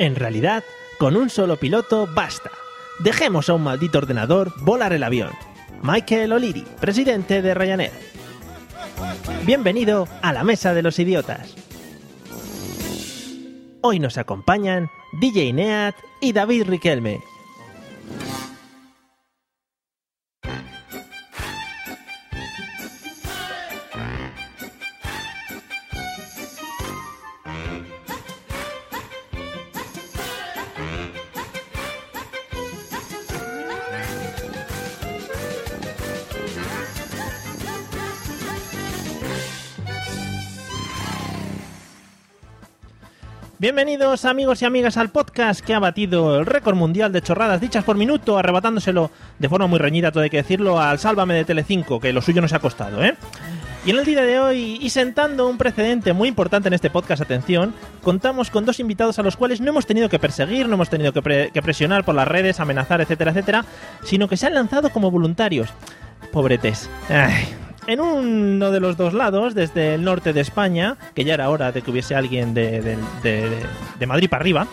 En realidad, con un solo piloto basta. Dejemos a un maldito ordenador volar el avión. Michael O'Leary, presidente de Ryanair. Bienvenido a la Mesa de los Idiotas. Hoy nos acompañan DJ Neat y David Riquelme. Bienvenidos amigos y amigas al podcast que ha batido el récord mundial de chorradas dichas por minuto, arrebatándoselo de forma muy reñida, todo hay que decirlo, al Sálvame de Telecinco, que lo suyo nos ha costado, ¿eh? Y en el día de hoy, y sentando un precedente muy importante en este podcast, atención, contamos con dos invitados a los cuales no hemos tenido que perseguir, no hemos tenido que, pre- que presionar por las redes, amenazar, etcétera, etcétera, sino que se han lanzado como voluntarios. Pobretes. Ay. En uno de los dos lados, desde el norte de España, que ya era hora de que hubiese alguien de, Madrid para arriba,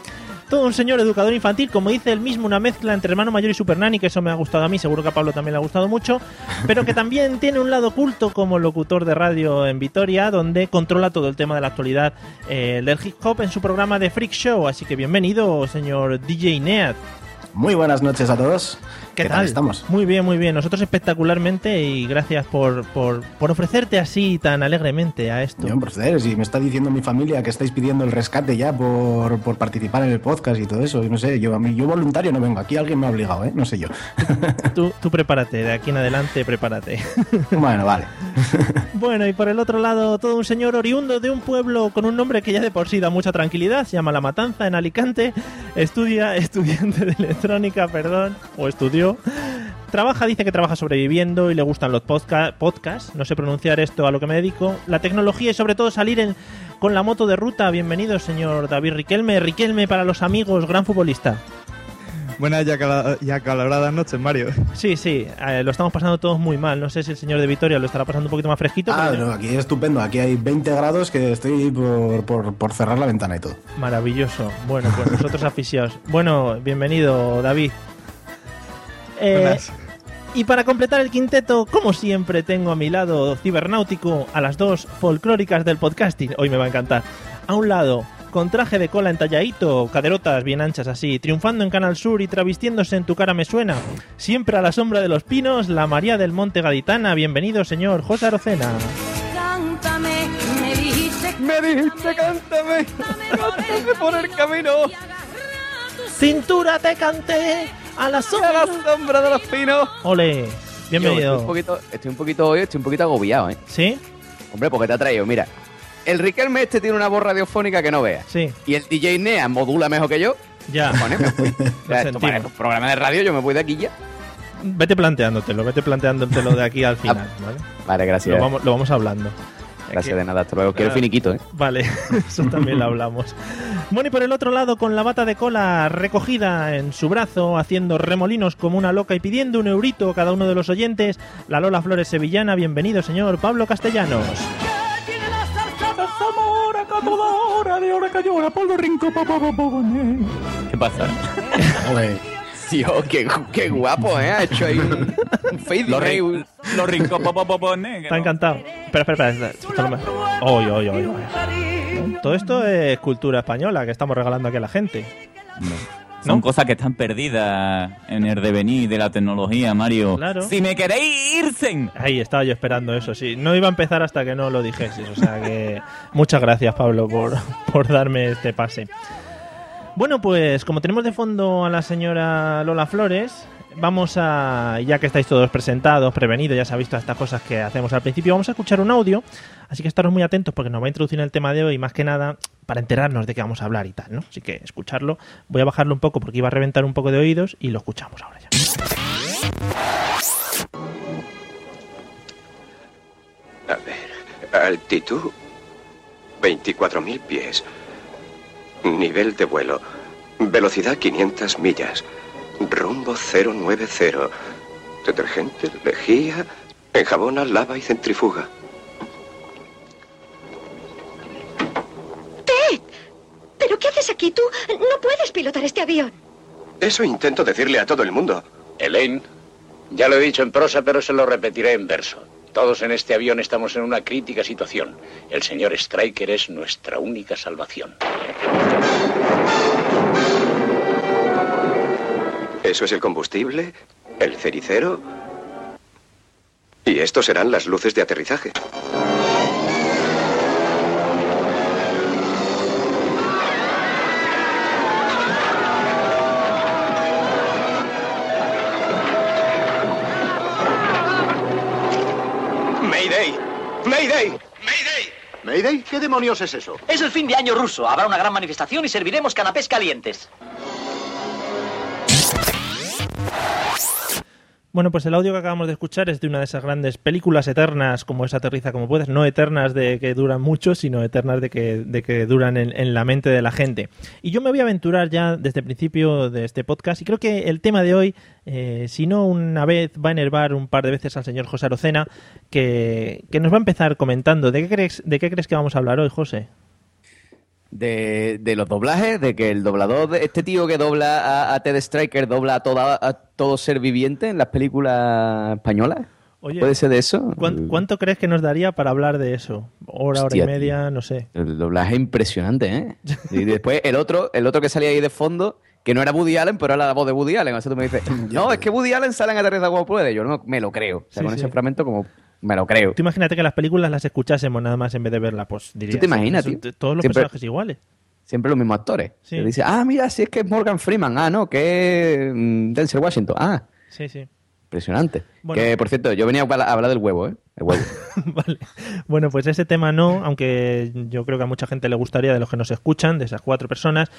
todo un señor educador infantil, como dice él mismo, una mezcla entre hermano mayor y super nani, que eso me ha gustado a mí, seguro que a Pablo también le ha gustado mucho, pero que también tiene un lado oculto como locutor de radio en Vitoria, donde controla todo el tema de la actualidad eh, del hip hop en su programa de Freak Show. Así que bienvenido, señor DJ Neat. Muy buenas noches a todos. ¿Qué, tal? estamos? Muy bien, muy bien. Nosotros espectacularmente y gracias por, por, por ofrecerte así tan alegremente a esto. Yo, proceder, si me está diciendo mi familia que estáis pidiendo el rescate ya por, por participar en el podcast y todo eso, y no sé, yo a mí, yo voluntario no vengo, aquí alguien me ha obligado, ¿eh? No sé yo. Tú, tú prepárate, de aquí en adelante prepárate. bueno, vale. Bueno, y por el otro lado, todo un señor oriundo de un pueblo con un nombre que ya de por sí da mucha tranquilidad, se llama La Matanza, en Alicante, estudia, estudiante de electrónica, perdón, o estudió. Trabaja, dice que trabaja sobreviviendo y le gustan los podca- podcasts, no sé pronunciar esto a lo que me dedico, la tecnología y sobre todo salir en- con la moto de ruta. Bienvenido, señor David Riquelme. Riquelme para los amigos, gran futbolista. Buenas y acaloradas noches, Mario. Sí, sí, eh, lo estamos pasando todos muy mal. No sé si el señor de Vitoria lo estará pasando un poquito más fresquito. Ah, pero- no, aquí es estupendo, aquí hay 20 grados que estoy por, por, por cerrar la ventana y todo. Maravilloso. Bueno, pues nosotros aficionados. Bueno, bienvenido, David. Eh, y para completar el quinteto, como siempre, tengo a mi lado cibernáutico a las dos folclóricas del podcasting. Hoy me va a encantar. A un lado, con traje de cola entalladito, caderotas bien anchas así, triunfando en Canal Sur y travestiéndose en Tu cara me suena. Siempre a la sombra de los pinos, la María del Monte Gaditana. Bienvenido, señor José Arocena. Cántame, me dijiste Me dijiste, cántame, cántame por el camino, Cintura te canté a la a sombra. la sombra de los pinos. Ole, Yo bienvenido. estoy un poquito, estoy un poquito hoy, estoy un poquito agobiado, ¿eh? ¿Sí? Hombre, porque te ha traído, mira. El Riquelme este tiene una voz radiofónica que no veas. Sí, Y el DJ Nea modula mejor que yo. ya. Cojones, me fui. O sea, esto sentimos. para un programa de radio yo me voy de aquí ya. Vete planteándotelo, vete planteándotelo de aquí al final, ¿vale? Vale, gracias. Lo vamos, lo vamos hablando. Gracias de nada, hasta luego. Quiero finiquito, ¿eh? Vale, eso también lo hablamos. Bueno, y por el otro lado, con la bata de cola recogida en su brazo, haciendo remolinos como una loca y pidiendo un eurito a cada uno de los oyentes, la Lola Flores Sevillana, bienvenido, señor Pablo Castellanos. ¿Qué pasa? Qué, qué guapo, ¿eh? Ha hecho ahí un, un fade. Los, ahí, rin- un- los que Está no. encantado. Espera, espera, espera. Esto no me- Oy, oy, oy, oy. Todo esto es cultura española que estamos regalando aquí a la gente. Son ¿no? cosas que están perdidas en el devenir de la tecnología, Mario. Claro. Si me queréis irse. Ahí estaba yo esperando eso, sí. No iba a empezar hasta que no lo dijeses. O sea que muchas gracias, Pablo, por, por darme este pase. Bueno, pues como tenemos de fondo a la señora Lola Flores, vamos a, ya que estáis todos presentados, prevenidos, ya sabéis todas estas cosas que hacemos al principio, vamos a escuchar un audio. Así que estaros muy atentos porque nos va a introducir en el tema de hoy, más que nada para enterarnos de qué vamos a hablar y tal, ¿no? Así que escucharlo. Voy a bajarlo un poco porque iba a reventar un poco de oídos y lo escuchamos ahora ya. A ver, altitud 24.000 pies. Nivel de vuelo. Velocidad 500 millas. Rumbo 090. Detergente, lejía, enjabona, lava y centrifuga. ¿Pero qué haces aquí? Tú no puedes pilotar este avión. Eso intento decirle a todo el mundo. Elaine, ya lo he dicho en prosa, pero se lo repetiré en verso. Todos en este avión estamos en una crítica situación. El señor Stryker es nuestra única salvación. Eso es el combustible, el cericero. Y estos serán las luces de aterrizaje. ¿Qué demonios es eso? Es el fin de año ruso. Habrá una gran manifestación y serviremos canapés calientes. Bueno, pues el audio que acabamos de escuchar es de una de esas grandes películas eternas, como es Aterriza como puedes, no eternas de que duran mucho, sino eternas de que, de que duran en, en la mente de la gente. Y yo me voy a aventurar ya desde el principio de este podcast, y creo que el tema de hoy, eh, si no una vez, va a enervar un par de veces al señor José Arocena, que, que nos va a empezar comentando. ¿De qué crees, de qué crees que vamos a hablar hoy, José? De, de los doblajes, de que el doblador, de este tío que dobla a, a Ted Striker, dobla a, toda, a todo ser viviente en las películas españolas. Oye, ¿Puede ser de eso? ¿cuán- ¿Cuánto crees que nos daría para hablar de eso? Hora, Hostia, hora y media, no sé. El doblaje es impresionante, ¿eh? Y después el otro, el otro que salía ahí de fondo, que no era Woody Allen, pero era la voz de Woody Allen. O sea, tú me dices, no, es que Woody Allen sale en Aterriza como puede. Yo no me lo creo. O sea, Sí, con sí. ese fragmento como me lo creo. Tú imagínate que las películas las escuchásemos nada más en vez de verlas, pues dirías. te imaginas, "Son tío? Todos los Siempre- personajes iguales. Siempre los mismos actores. Sí. Dice, ah, mira, si es que es Morgan Freeman. Ah, no, que es mm, Denzel Washington. Ah, Sí, sí. impresionante. Bueno. Que, por cierto, yo venía a hablar del huevo, ¿eh? El huevo. vale. Bueno, pues ese tema no, aunque yo creo que a mucha gente le gustaría de los que nos escuchan, de esas cuatro personas,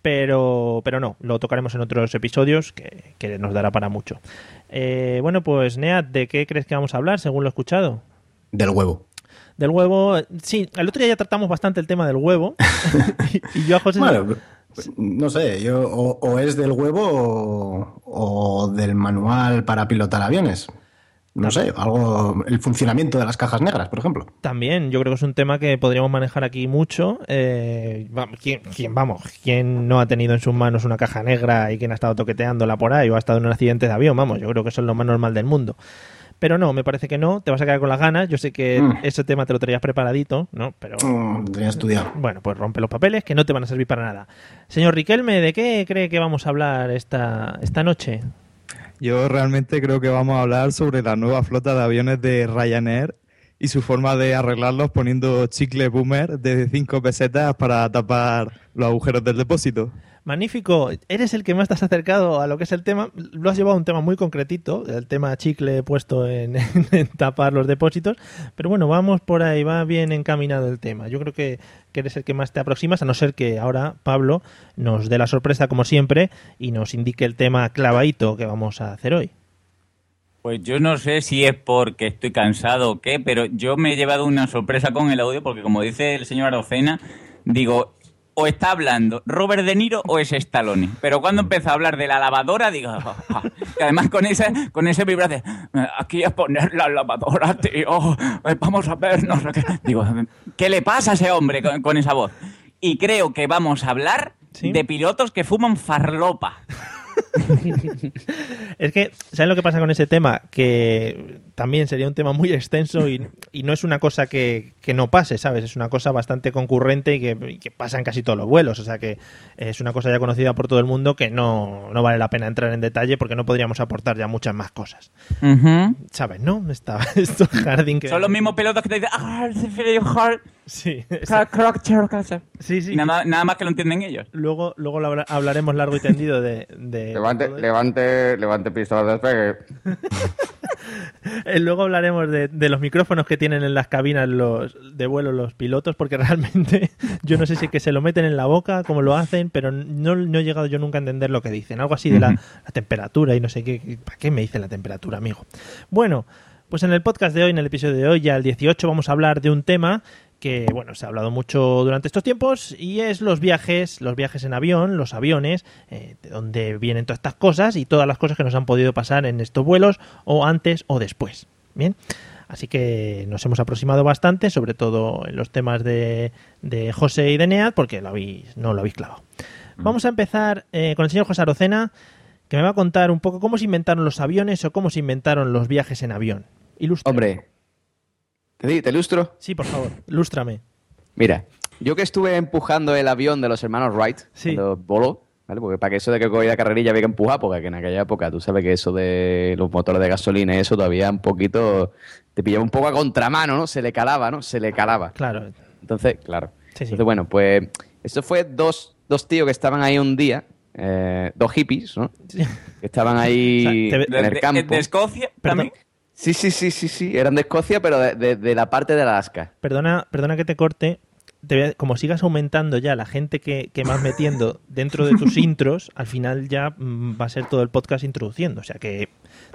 pero, pero no, lo tocaremos en otros episodios que, que nos dará para mucho. Eh, bueno, pues Neat, ¿de qué crees que vamos a hablar según lo he escuchado? Del huevo. Del huevo, sí, el otro día ya tratamos bastante el tema del huevo y, y yo a José... Bueno, no sé, yo o, o es del huevo o, o del manual para pilotar aviones. No sé, algo, el funcionamiento de las cajas negras, por ejemplo. También, yo creo que es un tema que podríamos manejar aquí mucho. Eh, va- ¿quién, quién, vamos, ¿quién no ha tenido en sus manos una caja negra y quién ha estado toqueteándola por ahí o ha estado en un accidente de avión? Vamos, yo creo que eso es lo más normal del mundo. Pero no, me parece que no, te vas a quedar con las ganas. Yo sé que Mm. ese tema te lo traías preparadito, ¿no? Pero Mm, tenía estudiado. bueno, pues rompe los papeles que no te van a servir para nada. Señor Riquelme, ¿de qué cree que vamos a hablar esta, esta noche? Yo realmente creo que vamos a hablar sobre la nueva flota de aviones de Ryanair y su forma de arreglarlos poniendo chicle boomer de 5 pesetas para tapar los agujeros del depósito. Magnífico, eres el que más te has acercado a lo que es el tema. Lo has llevado a un tema muy concretito, el tema chicle puesto en, tapar los depósitos. Pero bueno, vamos por ahí, va bien encaminado el tema. Yo creo que, que eres el que más te aproximas, a no ser que ahora Pablo nos dé la sorpresa como siempre y nos indique el tema clavadito que vamos a hacer hoy. Pues yo no sé si es porque estoy cansado o qué, pero yo me he llevado una sorpresa con el audio porque como dice el señor Arocena, digo, o está hablando Robert De Niro o es Stallone. Pero cuando empezó a hablar de la lavadora, digo, "Ah, ah". y además con ese, con ese vibraje, aquí a poner la lavadora, tío, eh, vamos a ver, no sé qué. Digo, ¿qué le pasa a ese hombre con, con esa voz? Y creo que vamos a hablar ¿Sí? de pilotos que fuman farlopa. Es que, ¿sabes lo que pasa con ese tema? Que también sería un tema muy extenso y, y no es una cosa que, que no pase, ¿sabes? Es una cosa bastante concurrente y que, y que pasa en casi todos los vuelos. O sea que es una cosa ya conocida por todo el mundo que no, no vale la pena entrar en detalle porque no podríamos aportar ya muchas más cosas. ¿Sabes? ¿No? Está esto Harding que... Son los mismos pilotos que te dicen, "Ah, it's very hard". Sí, sí, sí. Y nada, nada más que lo entienden ellos. Luego, luego lo hablaremos largo y tendido de... de levante, levante, levante pistola de despegue. Eh, Luego hablaremos de, de los micrófonos que tienen en las cabinas los de vuelo los pilotos, porque realmente yo no sé si es que se lo meten en la boca, cómo lo hacen, pero no, no he llegado yo nunca a entender lo que dicen. Algo así de la temperatura y no sé qué. ¿Para qué me dice la temperatura, amigo? Bueno, pues en el podcast de hoy, en el episodio de hoy, ya el 18, vamos a hablar de un tema que, bueno, se ha hablado mucho durante estos tiempos y es los viajes, los viajes en avión, los aviones, eh, de donde vienen todas estas cosas y todas las cosas que nos han podido pasar en estos vuelos o antes o después. Bien. Así que nos hemos aproximado bastante, sobre todo en los temas de, de José y de Neat, porque lo habéis, no lo habéis clavado. Vamos a empezar eh, con el señor José Arocena, que me va a contar un poco cómo se inventaron los aviones o cómo se inventaron los viajes en avión. Ilustra. Hombre, ¿te, te ilustro? Sí, por favor, ilústrame. Mira, yo que estuve empujando el avión de los hermanos Wright Sí. cuando voló, ¿vale? Porque para que eso de que cogía carrerilla había que empujar, porque en aquella época tú sabes que eso de los motores de gasolina y eso todavía un poquito te pillaba un poco a contramano, ¿no? Se le calaba, ¿no? Se le calaba. Claro. Entonces, claro. Sí, sí. Entonces, bueno, pues esto fue dos, dos tíos que estaban ahí un día, eh, dos hippies, ¿no? Que estaban ahí O sea, te- en ¿De, el de- campo. de Escocia también? Sí, sí, sí, sí, sí. Eran de Escocia, pero de, de- de la parte de Alaska. Perdona, perdona que te corte. Te voy a- como sigas aumentando ya la gente que, que vas metiendo dentro de tus intros, al final ya mm, va a ser todo el podcast introduciendo. O sea que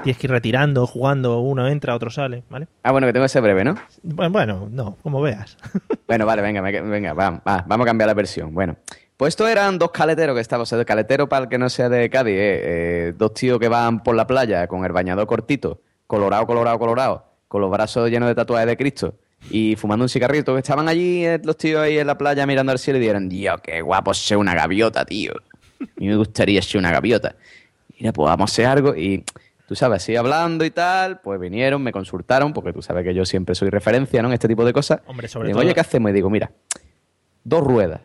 tienes que ir retirando, jugando, uno entra, otro sale, ¿vale? Ah, bueno, que tengo que ser breve, ¿no? Bueno, bueno, no, como veas. Bueno, vale, venga, venga, va- va, vamos a cambiar la versión. Bueno, pues estos eran dos caleteros que estaban, o sea, de caletero para el que no sea de Cádiz, eh, eh, dos tíos que van por la playa con el bañador cortito, colorado, colorado, colorado, con los brazos llenos de tatuajes de Cristo y fumando un cigarrito, estaban allí eh, los tíos ahí en la playa mirando al cielo y dijeron, Dios, qué guapo ser una gaviota, tío. A mí me gustaría ser una gaviota. Mira, pues vamos a hacer algo y tú sabes, así hablando y tal, pues vinieron, me consultaron, porque tú sabes que yo siempre soy referencia, ¿no? En este tipo de cosas. Hombre, sobre Y digo, todo- Oye, ¿qué hacemos? Y digo, mira, dos ruedas,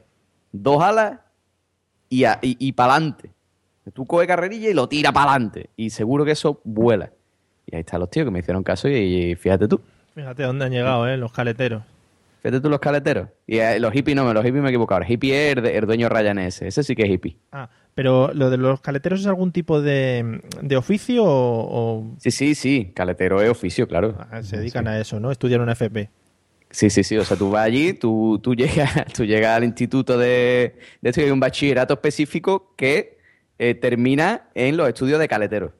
dos alas y, a- y, para adelante. Tú coges carrerilla y lo tira para adelante. Y seguro que eso vuela. Y ahí están los tíos que me hicieron caso y, y fíjate tú. Fíjate dónde han llegado, ¿eh? Los caleteros. Fíjate tú los caleteros. Y eh, los hippies no, los hippies me he equivocado. El hippie es el, dueño Ryan ese. Ese sí que es hippie. Ah, pero lo de los caleteros es algún tipo de, de oficio o, o- Sí, sí, sí. Caletero es oficio, claro. ah, se dedican a eso, ¿no? Estudian una FP. Sí, sí, sí. O sea, tú vas allí, tú, tú, llegas, tú llegas al instituto de, de esto y hay un bachillerato específico que eh, termina en los estudios de caletero.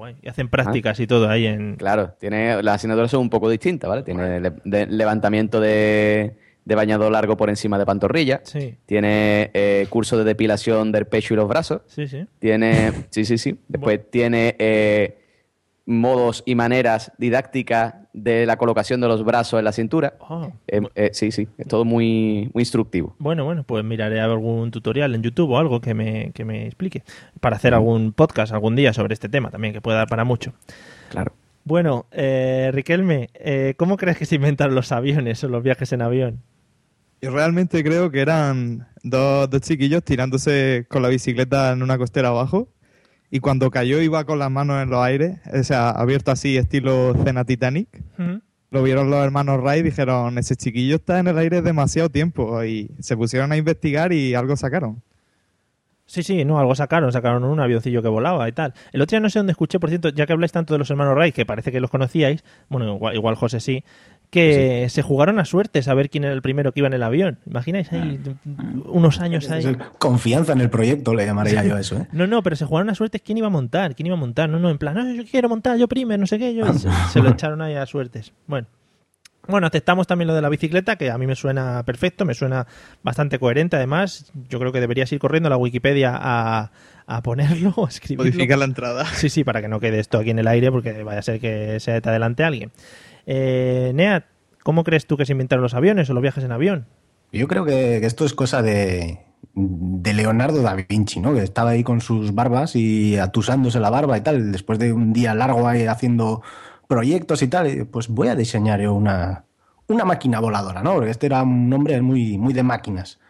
Ah, ah, guay. Y hacen prácticas y todo ahí en... Claro, tiene, las asignaturas son un poco distintas, ¿vale? Tiene le- de- levantamiento de, de bañador largo por encima de pantorrilla. Sí. Tiene eh, curso de depilación del pecho y los brazos. Sí, sí. Tiene, sí, sí, sí. Después tiene eh, modos y maneras didácticas de la colocación de los brazos en la cintura. Oh. Eh, eh, sí, sí, es todo muy, muy instructivo. Bueno, bueno, pues miraré algún tutorial en YouTube o algo que me, que me explique. Para hacer algún podcast algún día sobre este tema también, que pueda dar para mucho. Claro. Bueno, eh, Riquelme, eh, ¿cómo crees que se inventaron los aviones o los viajes en avión? Yo realmente creo que eran dos, dos chiquillos tirándose con la bicicleta en una costera abajo y cuando cayó iba con las manos en los aires, o sea, abierto así estilo cena Titanic. Lo vieron los hermanos Wright y dijeron, ese chiquillo está en el aire demasiado tiempo y se pusieron a investigar y algo sacaron. Sí, sí, no, algo sacaron, sacaron un avioncillo que volaba y tal. El otro día no sé dónde escuché, por cierto, ya que habláis tanto de los hermanos Wright, que parece que los conocíais, bueno, igual, igual José sí, que se jugaron a suerte saber quién era el primero que iba en el avión. ¿Imagináis ahí unos años ahí? Confianza en el proyecto le llamaría yo a eso, ¿eh? No, no, pero se jugaron a suerte quién iba a montar, quién iba a montar, no, no, en plan, no, yo quiero montar, yo primero, no sé qué, yo, y se, se lo echaron ahí a suertes. Bueno. Bueno, aceptamos también lo de la bicicleta, que a mí me suena perfecto, me suena bastante coherente. Además, yo creo que deberías ir corriendo a la Wikipedia a, a ponerlo o a escribirlo. Modifica la entrada. Sí, sí, para que no quede esto aquí en el aire, porque vaya a ser que se te adelante alguien. Eh, Neat, ¿cómo crees tú que se inventaron los aviones o los viajes en avión? Yo creo que, esto es cosa de, de Leonardo da Vinci, ¿no? Que estaba ahí con sus barbas y atusándose la barba y tal, después de un día largo ahí haciendo proyectos y tal, y, pues voy a diseñar yo una, una máquina voladora, ¿no? Porque este era un hombre muy, muy de máquinas.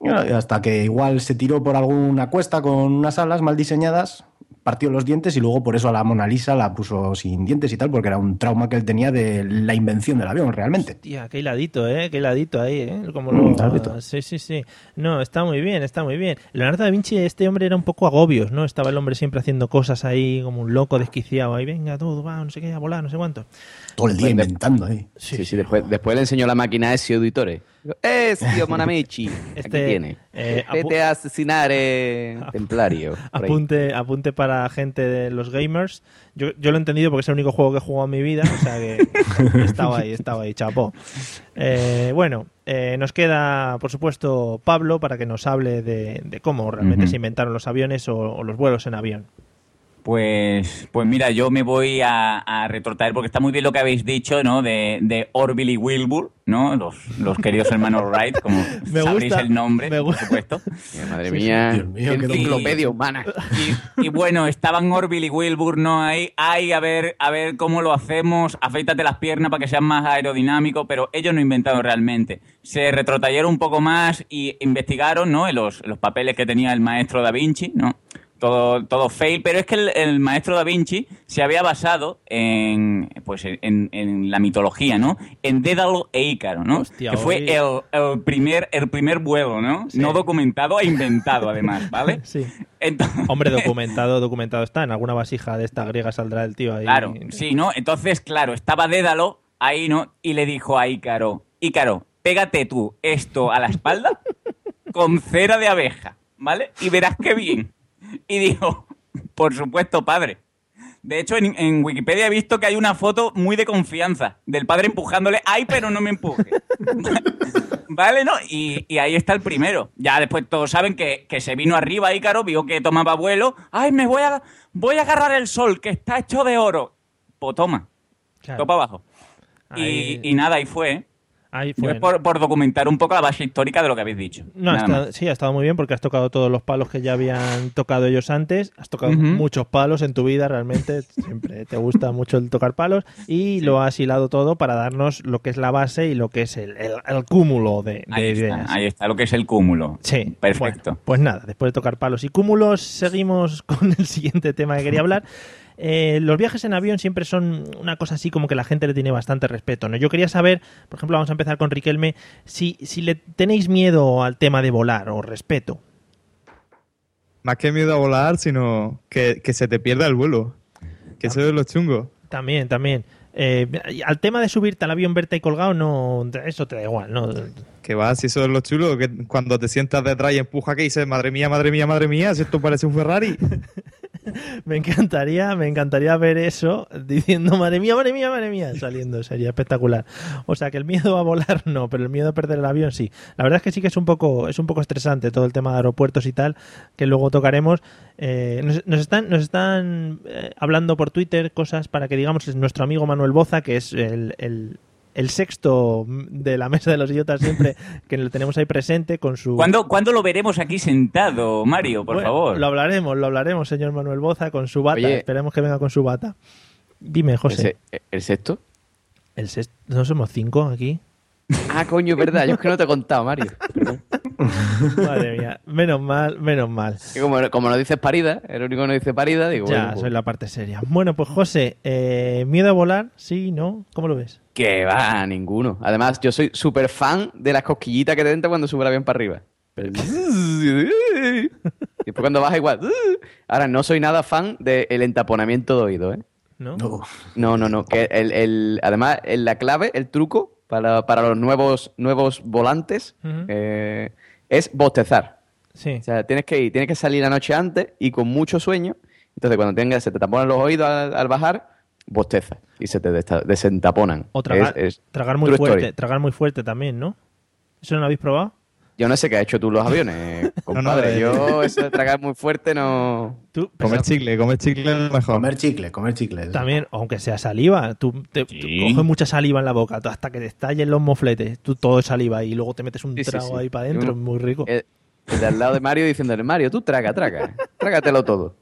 Y bueno, hasta que igual se tiró por alguna cuesta con unas alas mal diseñadas, partió los dientes y luego por eso a la Mona Lisa la puso sin dientes y tal, porque era un trauma que él tenía de la invención del avión, realmente. Tía, qué hiladito, ¿eh? Qué hiladito ahí, ¿eh? Como Mm, lo... Sí, sí, sí. No, está muy bien, está muy bien. Leonardo da Vinci, este hombre era un poco agobios, ¿no? Estaba el hombre siempre haciendo cosas ahí como un loco desquiciado. Ahí, venga, todo, va, no sé qué, a volar, no sé cuánto. Todo el día inventando ahí. Sí, sí, después, después le enseñó la máquina a Ezio Auditore. Ezio Monamichi, Este, aquí tiene. eh, Vete a asesinar eh, templario. Apunte, apunte para gente de los gamers. Yo, yo lo he entendido porque es el único juego que he jugado en mi vida. O sea que estaba ahí, estaba ahí, chapó. Eh, bueno, eh, nos queda, por supuesto, Pablo para que nos hable de, de cómo realmente se inventaron los aviones o, o los vuelos en avión. Pues, pues mira, yo me voy a, a retrotraer porque está muy bien lo que habéis dicho, ¿no? De, de Orville y Wilbur, ¿no? Los, los queridos hermanos Wright, como Me sabréis gusta, el nombre, me por supuesto. Madre Sí, sí. mía, Dios mío, qué enciclopedia humana. Y, y bueno, estaban Orville y Wilbur, ¿no? Ahí, ahí a ver, a ver cómo lo hacemos, afeítate las piernas para que sean más aerodinámicos, pero ellos no inventaron realmente. Se retrotrayeron un poco más y investigaron, ¿no? En los, en los papeles que tenía el maestro Da Vinci, ¿no? Todo, todo fail, pero es que el, el maestro Da Vinci se había basado en, pues, en, en la mitología, ¿no? En Dédalo e Ícaro, ¿no? Hostia, que fue el, el primer, el primer vuelo, ¿no? Sí. No documentado e inventado, además, ¿vale? Sí. Entonces, Hombre, documentado, documentado está. En alguna vasija de esta griega saldrá el tío ahí. Claro, sí, ¿no? Entonces, claro, estaba Dédalo ahí, ¿no? Y le dijo a Ícaro, Ícaro, pégate tú esto a la espalda con cera de abeja, ¿vale? Y verás qué bien. Y dijo, por supuesto, padre. De hecho, en, en Wikipedia he visto que hay una foto muy de confianza del padre empujándole, ay, pero no me empuje. ¿Vale? ¿No? Y, y ahí está el primero. Ya después todos saben que, que se vino arriba Ícaro, vio que tomaba vuelo. ¡Ay, me voy a, voy a agarrar el sol, que está hecho de oro! Pues toma, Claro. para abajo. Y, y nada, ahí fue. ¿eh? Ahí Yo fue. es por, por documentar un poco la base histórica de lo que habéis dicho. No, ha estado- sí, ha estado muy bien porque has tocado todos los palos que ya habían tocado ellos antes. Has tocado Ujú. muchos palos en tu vida, realmente. Siempre te gusta mucho el tocar palos. Y lo has hilado todo para darnos lo que es la base y lo que es el, el- el cúmulo de, de Ahí ideas. está, ahí está lo que es el cúmulo. Sí, Perfecto. Bueno, pues nada, después de tocar palos y cúmulos, seguimos con el siguiente tema que quería hablar. Eh, los viajes en avión siempre son una cosa así como que la gente le tiene bastante respeto. ¿no? Yo quería saber, por ejemplo, vamos a empezar con Riquelme, si, si le tenéis miedo al tema de volar o respeto. Más que miedo a volar, sino que, que se te pierda el vuelo. Que eso es lo chungo. También, también. Eh, al tema de subirte al avión, verte ahí colgado, no, eso te da igual, ¿no? Que va, si eso es lo chulo, que cuando te sientas detrás y empuja que dices, madre mía, madre mía, madre mía, si esto parece un Ferrari. Me encantaría, me encantaría ver eso diciendo madre mía, madre mía, madre mía, saliendo, sería espectacular. O sea que el miedo a volar no, pero el miedo a perder el avión sí. La verdad es que sí que es un poco, es un poco estresante todo el tema de aeropuertos y tal, que luego tocaremos. Eh, nos, nos están, nos están eh, hablando por Twitter cosas para que digamos es nuestro amigo Manuel Boza, que es el- el sexto de la mesa de los idiotas siempre, que lo tenemos ahí presente con su... ¿Cuándo, cuándo lo veremos aquí sentado, Mario, por Bueno, favor? Lo hablaremos, lo hablaremos, señor Manuel Boza, con su bata. Oye. Esperemos que venga con su bata. Dime, José. ¿El sexto? El sexto, ¿No somos cinco aquí? Ah, coño, es verdad. Yo es que no te he contado, Mario. Perdón. Madre mía. Menos mal, menos mal. Como, como no dices parida, el único que no dice parida, digo, Ya, bueno, pues, soy la parte seria. Bueno, pues José, eh, ¿miedo a volar? Sí, ¿no? ¿Cómo lo ves? que va, ninguno. Además, yo soy súper fan de las cosquillitas que te entra cuando sube el avión para arriba. Pero- y después cuando baja igual. Ahora, no soy nada fan del entaponamiento de oído, ¿eh? ¿No? No. No, no. Que el, el- además, la clave, el truco para, para los nuevos, nuevos volantes eh, es bostezar. Sí. O sea, tienes que ir, tienes que salir la noche antes y con mucho sueño. Entonces, cuando tengas, se te taponan los oídos al, al bajar, bosteza y se te desentaponan. O tragar, Es- es tragar muy fuerte, story. tragar muy fuerte también, ¿no? ¿Eso no lo habéis probado? Yo no sé qué has hecho tú los aviones, compadre. eh. Yo eso de tragar muy fuerte no... Tú, Comer chicle, comer chicle es lo mejor. Comer chicle, comer chicle. También, aunque sea saliva, tú, te, tú Sí. coges mucha saliva en la boca tú- hasta que te estallen los mofletes, tú todo es saliva y luego te metes un Sí, trago sí. ahí para adentro, Un- muy rico. El, el de al lado de Mario diciéndole, Mario, tú traga, traga. Trágatelo todo.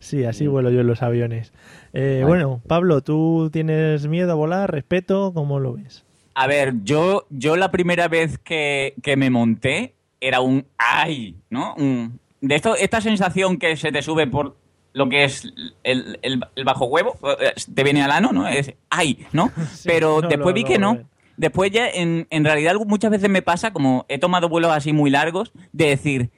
Sí, así vuelo yo en los aviones. Eh. Bueno, Pablo, ¿tú tienes miedo a volar? ¿Respeto? ¿Cómo lo ves? A ver, yo, yo la primera vez que, que me monté era un ay, ¿no? Un- de esto, esta sensación que se te sube por lo que es el, el- el bajo huevo, eh, te viene al ano, ¿no? Es ay, ¿no? Sí, Pero no, después no, vi que no, no. eh. Después ya, en, en realidad, muchas veces me pasa, como he tomado vuelos así muy largos, de decir,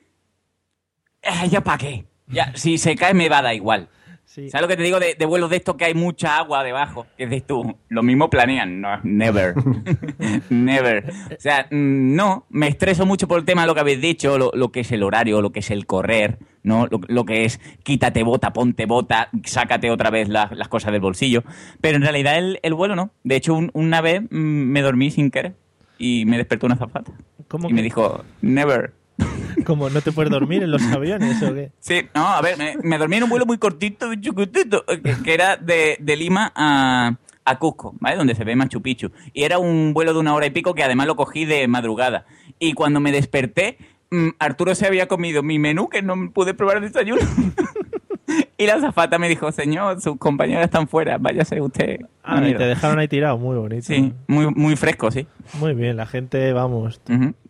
"Ah, ¿ya para qué? Ya, si se cae me va a dar igual. Sí. ¿Sabes lo que te digo de, de vuelos de estos que hay mucha agua debajo? Que dices tú, lo mismo planean. No, never. never. O sea, mm, no, me estreso mucho por el tema de lo que habéis dicho, lo, lo que es el horario, lo que es el correr, ¿no? Lo, lo que es quítate bota, ponte bota, sácate otra vez la- las cosas del bolsillo. Pero en realidad el, el vuelo no. De hecho, un- una vez mm, me dormí sin querer y me despertó una zafata. ¿Cómo Y me dijo, never. Como no te puedes dormir en los aviones o qué. Sí, no, a ver, me, me dormí en un vuelo muy cortito, eh, que, era de, de Lima a, a Cusco, ¿vale? Donde se ve Machu Picchu. Y era un vuelo de una hora y pico que además lo cogí de madrugada. Y cuando me desperté, mm, Arturo se había comido mi menú, que no pude probar el desayuno. y la azafata me dijo, señor, sus compañeras están fuera, váyase usted. Ah, y amigo". te dejaron ahí tirado, muy bonito. Sí, muy, muy fresco, sí. Muy bien, la gente, vamos.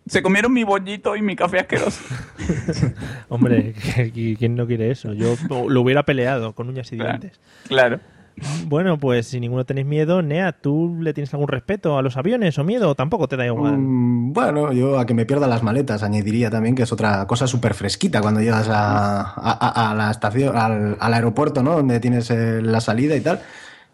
Se comieron mi bollito y mi café asqueroso. Hombre, ¿qui- ¿quién no quiere eso? Yo lo hubiera peleado con uñas y dientes. Claro. Bueno, pues si ninguno tenéis miedo, Nea, ¿tú le tienes algún respeto a los aviones o miedo o tampoco te da igual? Mm, Bueno, yo a que me pierda las maletas añadiría también que es otra cosa súper fresquita cuando llegas a, a- a- a la estación, al, al aeropuerto, ¿no? Donde tienes eh, la salida y tal,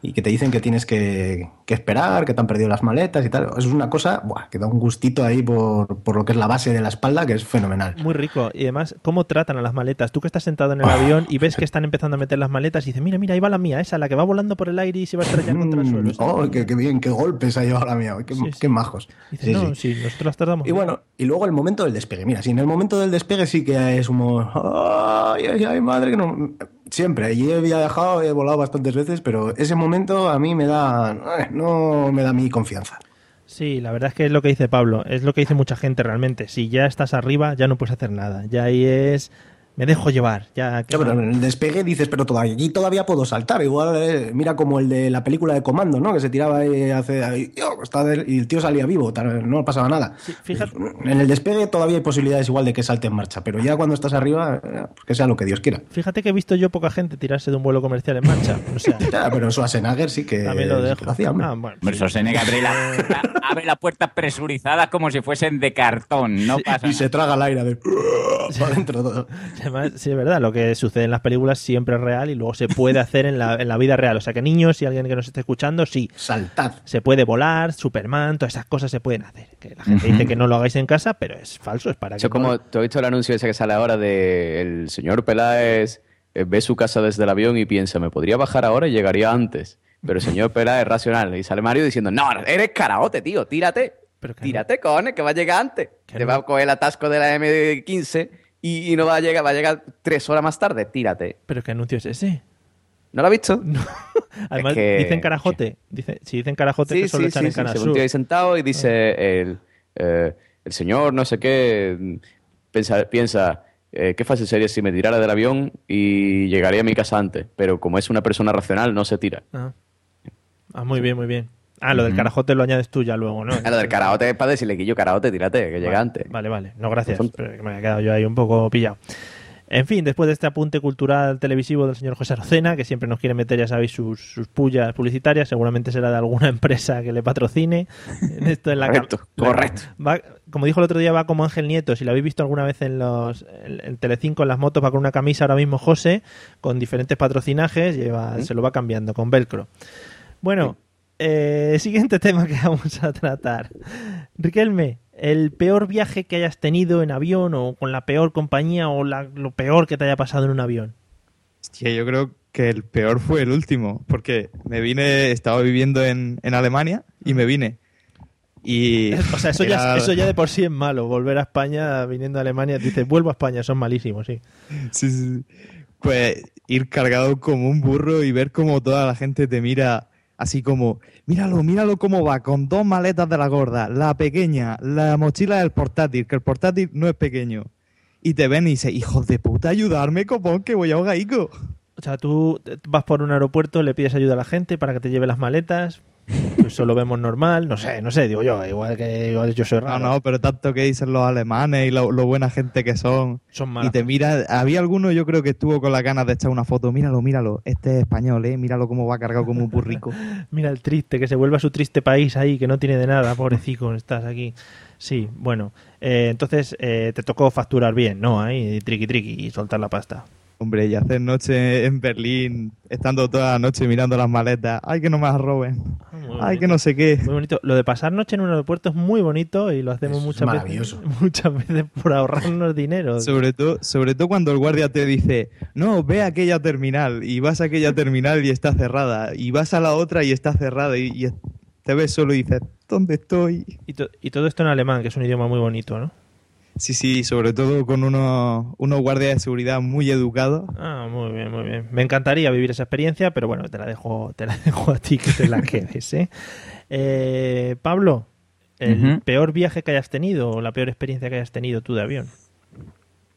y que te dicen que tienes que, que esperar, que te han perdido las maletas y tal. Eso es una cosa buah, que da un gustito ahí por, por lo que es la base de la espalda, que es fenomenal. Muy rico. Y además, ¿cómo tratan a las maletas? Tú que estás sentado en el Ah. avión y ves que están empezando a meter las maletas y dices, mira, mira, ahí va la mía, esa, la que va volando por el aire y se va a estrellar contra el suelo. Esa. Oh, qué, qué bien, qué golpes ha llevado la mía, qué, Sí, sí. qué majos. Dices, Sí, no, sí. nosotros las tratamos. Y bueno, y luego el momento del despegue. Mira, si en el momento del despegue sí que es humor. Ay, ay, ay, madre, que no. Siempre, allí he viajado, he volado bastantes veces, pero ese momento a mí me da. eh, No me da mi confianza. Sí, la verdad es que es lo que dice Pablo, es lo que dice mucha gente realmente. Si ya estás arriba, ya no puedes hacer nada. Ya ahí es. Me dejo llevar. Ya, pero en el despegue dices, pero todavía, aquí todavía puedo saltar. Igual, eh, mira como el de la película de Comando, ¿no? Que se tiraba ahí hace. ahí, yo, está del- y el tío salía vivo, tal, no pasaba nada. fíjate. En el despegue todavía hay posibilidades igual de que salte en marcha, pero ya cuando estás arriba, eh, pues que sea lo que Dios quiera. Fíjate que he visto yo poca gente tirarse de un vuelo comercial en marcha. O sea, Ya, pero Schwarzenegger sí que, también lo sí dejo. hacía, hombre. Ah, bueno, Hombre, Schwarzenegger abre, la- abre las puertas presurizadas como si fuesen de cartón. No pasa y se traga el aire de para todo. Además, sí, es verdad, lo que sucede en las películas siempre es real y luego se puede hacer en la, en la vida real. O sea que niños, si alguien que nos esté escuchando, sí. Saltad. Se puede volar, Superman, todas esas cosas se pueden hacer. Que la gente dice que no lo hagáis en casa, pero es falso, es para que... Eso es como, ¿tú has visto el anuncio ese que sale ahora de el señor Peláez eh, ve su casa desde el avión y piensa, me podría bajar ahora y llegaría antes? Pero el señor Peláez es racional. Y sale Mario diciendo, no, eres caraote, tío, tírate. Tírate, cojones, que va a llegar antes. Te va a coger el atasco de la M15 y, y no va a llegar, va a llegar tres horas más tarde. Tírate. ¿Pero qué anuncio es ese? ¿No lo has visto? Además, Es que- dicen carajote. Dice, si dicen carajote, Sí, que solo sí, echan sí, en sí, Canal Sur. ahí sentado y dice el, eh, el señor no sé qué piensa, piensa eh, qué fácil sería si me tirara del avión y llegaría a mi casa antes, pero como es una persona racional no se tira. Ah. Ah, muy bien, muy bien. Ah, lo del carajote lo añades tú ya luego, ¿no? A lo del karaote es para decirle que yo karaote, tírate, que llega antes. Vale, vale. No, gracias. Pero que me había quedado yo ahí un poco pillado. En fin, después de este apunte cultural televisivo del señor José Arocena, que siempre nos quiere meter, ya sabéis, sus, sus pullas publicitarias, seguramente será de alguna empresa que le patrocine. Esto en la Correcto, la- correcto. va- como dijo el otro día, va como Ángel Nieto. Si lo habéis visto alguna vez en los en, en Telecinco, en las motos, va con una camisa ahora mismo José, con diferentes patrocinajes, lleva, se lo va cambiando con velcro. Bueno, eh, siguiente tema que vamos a tratar. Riquelme, el peor viaje que hayas tenido en avión o con la peor compañía o la- lo peor que te haya pasado en un avión. Hostia, yo creo que el peor fue el último, porque me vine, estaba viviendo en, en Alemania y me vine. Y O sea, eso, ya, era- eso ya de por sí es malo. Volver a España viniendo a Alemania, dices, vuelvo a España, son malísimos, sí. Sí, sí, sí. Pues ir cargado como un burro y ver cómo toda la gente te mira así como, míralo, míralo cómo va, con dos maletas de la gorda, la pequeña, la mochila del portátil, que el portátil no es pequeño. Y te ven y dices, hijos de puta, ayudarme, copón, que voy a ahogaico. O sea, tú vas por un aeropuerto, le pides ayuda a la gente para que te lleve las maletas. Eso lo vemos normal, no sé, no sé, digo yo, igual que igual yo soy No, raro. no, pero tanto que dicen los alemanes y lo, lo buena gente que son. Son Y malas. te mira, había alguno yo creo que estuvo con las ganas de echar una foto. Míralo, míralo, este es español, ¿eh? Míralo cómo va cargado como un burrico. Mira el triste, que se vuelva a su triste país ahí, que no tiene de nada, pobrecito, estás aquí. Sí, bueno, eh, entonces eh, te tocó facturar bien, ¿no? Ahí, triqui triqui y soltar la pasta. Hombre, y hacer noche en Berlín, estando toda la noche mirando las maletas. Ay, que no me las roben. Ay, que no sé qué. Muy bonito. Lo de pasar noche en un aeropuerto es muy bonito y lo hacemos Es muchas maravilloso. veces, muchas veces por ahorrarnos dinero. Sobre todo, sobre todo cuando el guardia te dice, no, ve a aquella terminal, y vas a aquella terminal y está cerrada, y vas a la otra y está cerrada, y, y te ves solo y dices, ¿dónde estoy? Y, to- y todo esto en alemán, que es un idioma muy bonito, ¿no? Sí, sí, sobre todo con unos, unos guardias de seguridad muy educados. Ah, muy bien, muy bien. Me encantaría vivir esa experiencia, pero bueno, te la dejo, te la dejo a ti que te la quedes, ¿eh? Eh, Pablo, el peor viaje que hayas tenido o la peor experiencia que hayas tenido tú de avión.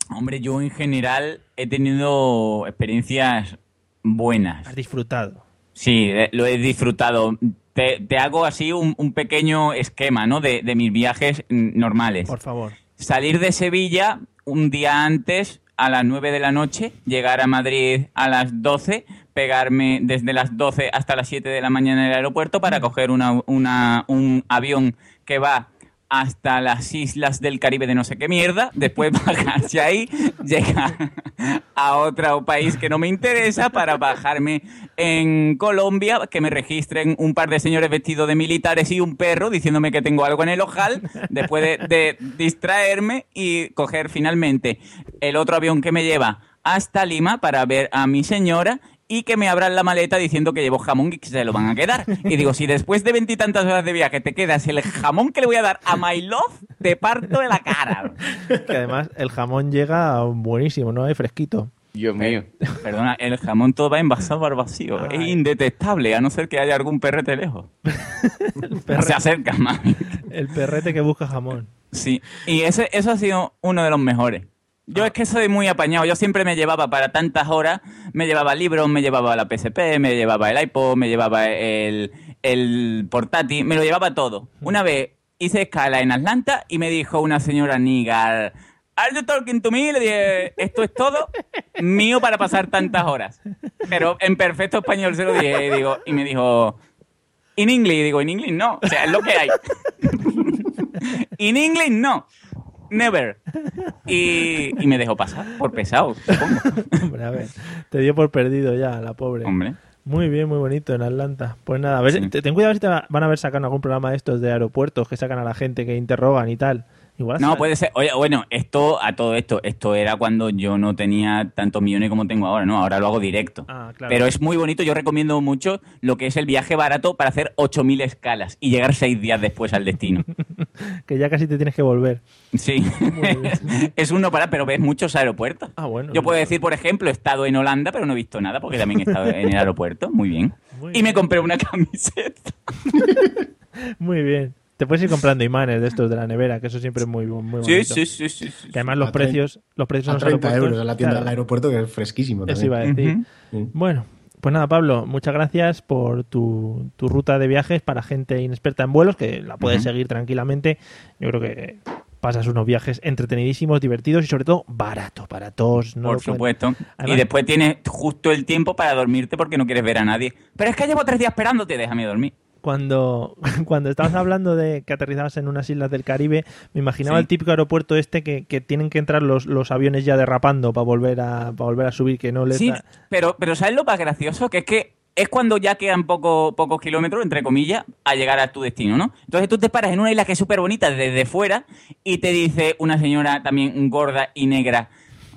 Hombre, yo en general he tenido experiencias buenas. Has disfrutado. Sí, eh, lo he disfrutado. Te, te hago así un, un pequeño esquema, ¿no? De, de mis viajes normales. Por favor. Salir de Sevilla un día antes a las 9 de la noche, llegar a Madrid a las 12, pegarme desde las 12 hasta las 7 de la mañana en el aeropuerto para coger una, una- un avión que va hasta las islas del Caribe de no sé qué mierda, después bajarse ahí, llegar a otro país que no me interesa para bajarme en Colombia, que me registren un par de señores vestidos de militares y un perro diciéndome que tengo algo en el ojal, después de, de distraerme y coger finalmente el otro avión que me lleva hasta Lima para ver a mi señora y que me abran la maleta diciendo que llevo jamón y que se lo van a quedar. Y digo, si después de veintitantas horas de viaje te quedas el jamón que le voy a dar a My Love, te parto de la cara. Que además el jamón llega buenísimo, ¿no? Es fresquito. Dios mío. Perdona, el jamón todo va envasado al vacío. Es indetectable, a no ser que haya algún perrete lejos. No se acerca, mami. El perrete que busca jamón. Sí, y ese, eso ha sido uno de los mejores. Yo es que soy muy apañado. Yo siempre me llevaba para tantas horas, me llevaba libros, me llevaba la PSP, me llevaba el iPod, me llevaba el, el portátil, me lo llevaba todo. Una vez hice escala en Atlanta y me dijo una señora Nigar, ¿Are you talking to me? Le dije, esto es todo mío para pasar tantas horas. Pero en perfecto español se lo dije y, digo, y me dijo, in English, y digo, in English no, o sea, es lo que hay. in English no, never. Y, y me dejó pasar por pesado, supongo. Hombre, a ver, te dio por perdido ya, la pobre. Hombre. Muy bien, muy bonito en Atlanta. Pues nada, a ver, Sí. ten cuidado si te va- van a ver sacando algún programa de estos de aeropuertos que sacan a la gente que interrogan y tal. Igual No, puede ser. Oye, bueno, esto, a todo esto, esto era cuando yo no tenía tantos millones como tengo ahora, ¿no? Ahora lo hago directo. Ah, claro. Pero es muy bonito, yo recomiendo mucho lo que es el viaje barato para hacer 8.000 escalas y llegar seis días después al destino. que ya casi te tienes que volver. Sí, es uno para, pero ves muchos aeropuertos. Ah, bueno. Yo puedo decir, por ejemplo, he estado en Holanda, pero no he visto nada porque también he estado en el aeropuerto. Muy bien. Muy y me compré una camiseta. Muy bien. Te puedes ir comprando imanes de estos de la nevera, que eso siempre es muy, muy Sí, bonito. sí, sí, sí, sí. Que además los A precios, los precios A los 30 aeropuertos- euros en la tienda claro, del aeropuerto, que es fresquísimo Eso también. iba a decir. Bueno, pues nada, Pablo, muchas gracias por tu, tu ruta de viajes para gente inexperta en vuelos, que la puedes seguir tranquilamente. Yo creo que pasas unos viajes entretenidísimos, divertidos y sobre todo baratos, baratos. No Por supuesto. Además- y después tienes justo el tiempo para dormirte porque no quieres ver a nadie. Pero es que llevo tres días esperándote, déjame dormir. Cuando, cuando estabas hablando de que aterrizabas en unas islas del Caribe, me imaginaba Sí. el típico aeropuerto este que, que tienen que entrar los, los aviones ya derrapando para volver a, para volver a subir, que no les Sí, da- pero, pero ¿sabes lo más gracioso? Que es que es cuando ya quedan poco, pocos kilómetros, entre comillas, a llegar a tu destino, ¿no? Entonces tú te paras en una isla que es súper bonita desde fuera y te dice una señora también gorda y negra,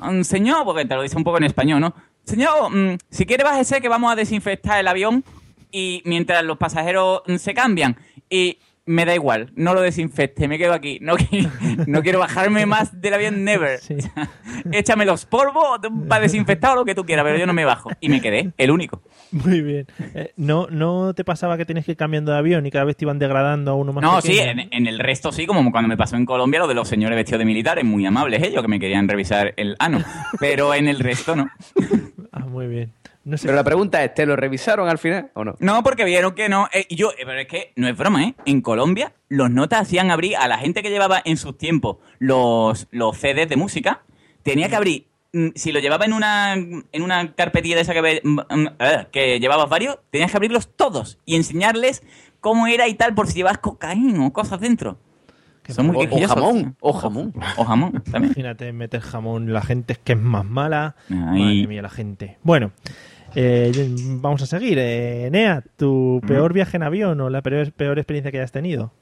"Mm, señor, porque te lo dice un poco en español, ¿no? Señor, mm, si quiere bájese que vamos a desinfectar el avión y mientras los pasajeros se cambian y me da igual, no lo desinfecte, me quedo aquí, no, no quiero bajarme más del avión never. Sí. Échame los polvos para desinfectar o lo que tú quieras, pero yo no me bajo. Y me quedé, el único. Muy bien. Eh, ¿no, ¿No te pasaba que tenías que ir cambiando de avión y cada vez te iban degradando a uno más No, sí, en, en el resto sí, como cuando me pasó en Colombia, lo de los señores vestidos de militares, muy amables ellos, que me querían revisar el ano. Pero en el resto no. Ah, muy bien. No sé. Pero la pregunta es, ¿te lo revisaron al final o no? No, porque vieron que no. Eh, y yo, eh, pero es que no es broma, ¿eh? En Colombia, los notas hacían abrir a la gente que llevaba en sus tiempos los, los CDs de música, tenía que abrir. mm, Si lo llevaba en una, en una carpetilla de esa que, mm, mm, que llevabas varios, tenías que abrirlos todos y enseñarles cómo era y tal, por si llevas cocaína o cosas dentro. Son muy O- jamón, o jamón. O jamón, también. Imagínate meter jamón, la gente es que es más mala. Ay. Madre mía, la gente. Bueno, eh, vamos a seguir. Eh, Nea, ¿tu peor viaje en avión o la peor, peor experiencia que hayas tenido?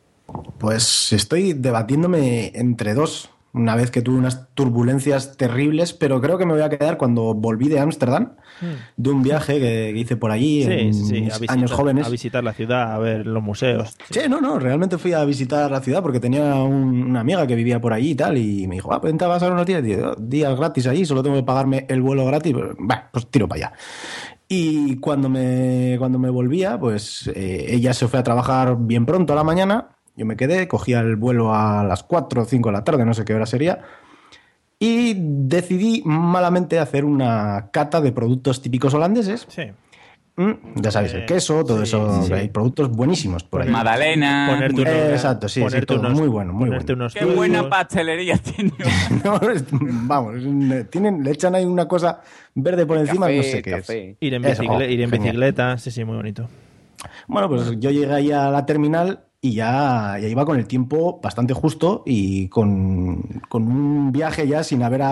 Pues estoy debatiéndome entre dos, una vez que tuve unas turbulencias terribles, pero creo que me voy a quedar cuando volví de Ámsterdam, de un viaje que, que hice por allí. Sí, en sí, sí, mis a visitar, años jóvenes. a visitar la ciudad, a ver los museos. Sí, no, no, realmente fui a visitar la ciudad porque tenía un- una amiga que vivía por allí y tal, y me dijo, ah, pues vente a pasar unos días, días gratis allí, solo tengo que pagarme el vuelo gratis, pues, bah, pues tiro para allá. Y cuando me, cuando me volvía, pues eh, ella se fue a trabajar bien pronto a la mañana, yo me quedé, cogía el vuelo a las 4 o 5 de la tarde, no sé qué hora sería, y decidí malamente hacer una cata de productos típicos holandeses. Sí. Mm, ya sabéis, el queso, todo eso, sí. hay productos buenísimos por ahí. Magdalena. Ponerte unos- Eh, exacto, sí, sí, ponerte todo unos- muy bueno, muy ponerte bueno. unos Qué buena pastelería tiene. No, es- vamos, tienen, le echan ahí una cosa verde por encima, Café, no sé qué café. es. Ir en, Eso, oh, ir en bicicleta, sí, sí, muy bonito. Bueno, pues yo llegué ahí a la terminal y ya, ya iba con el tiempo bastante justo y con, con un viaje ya sin haber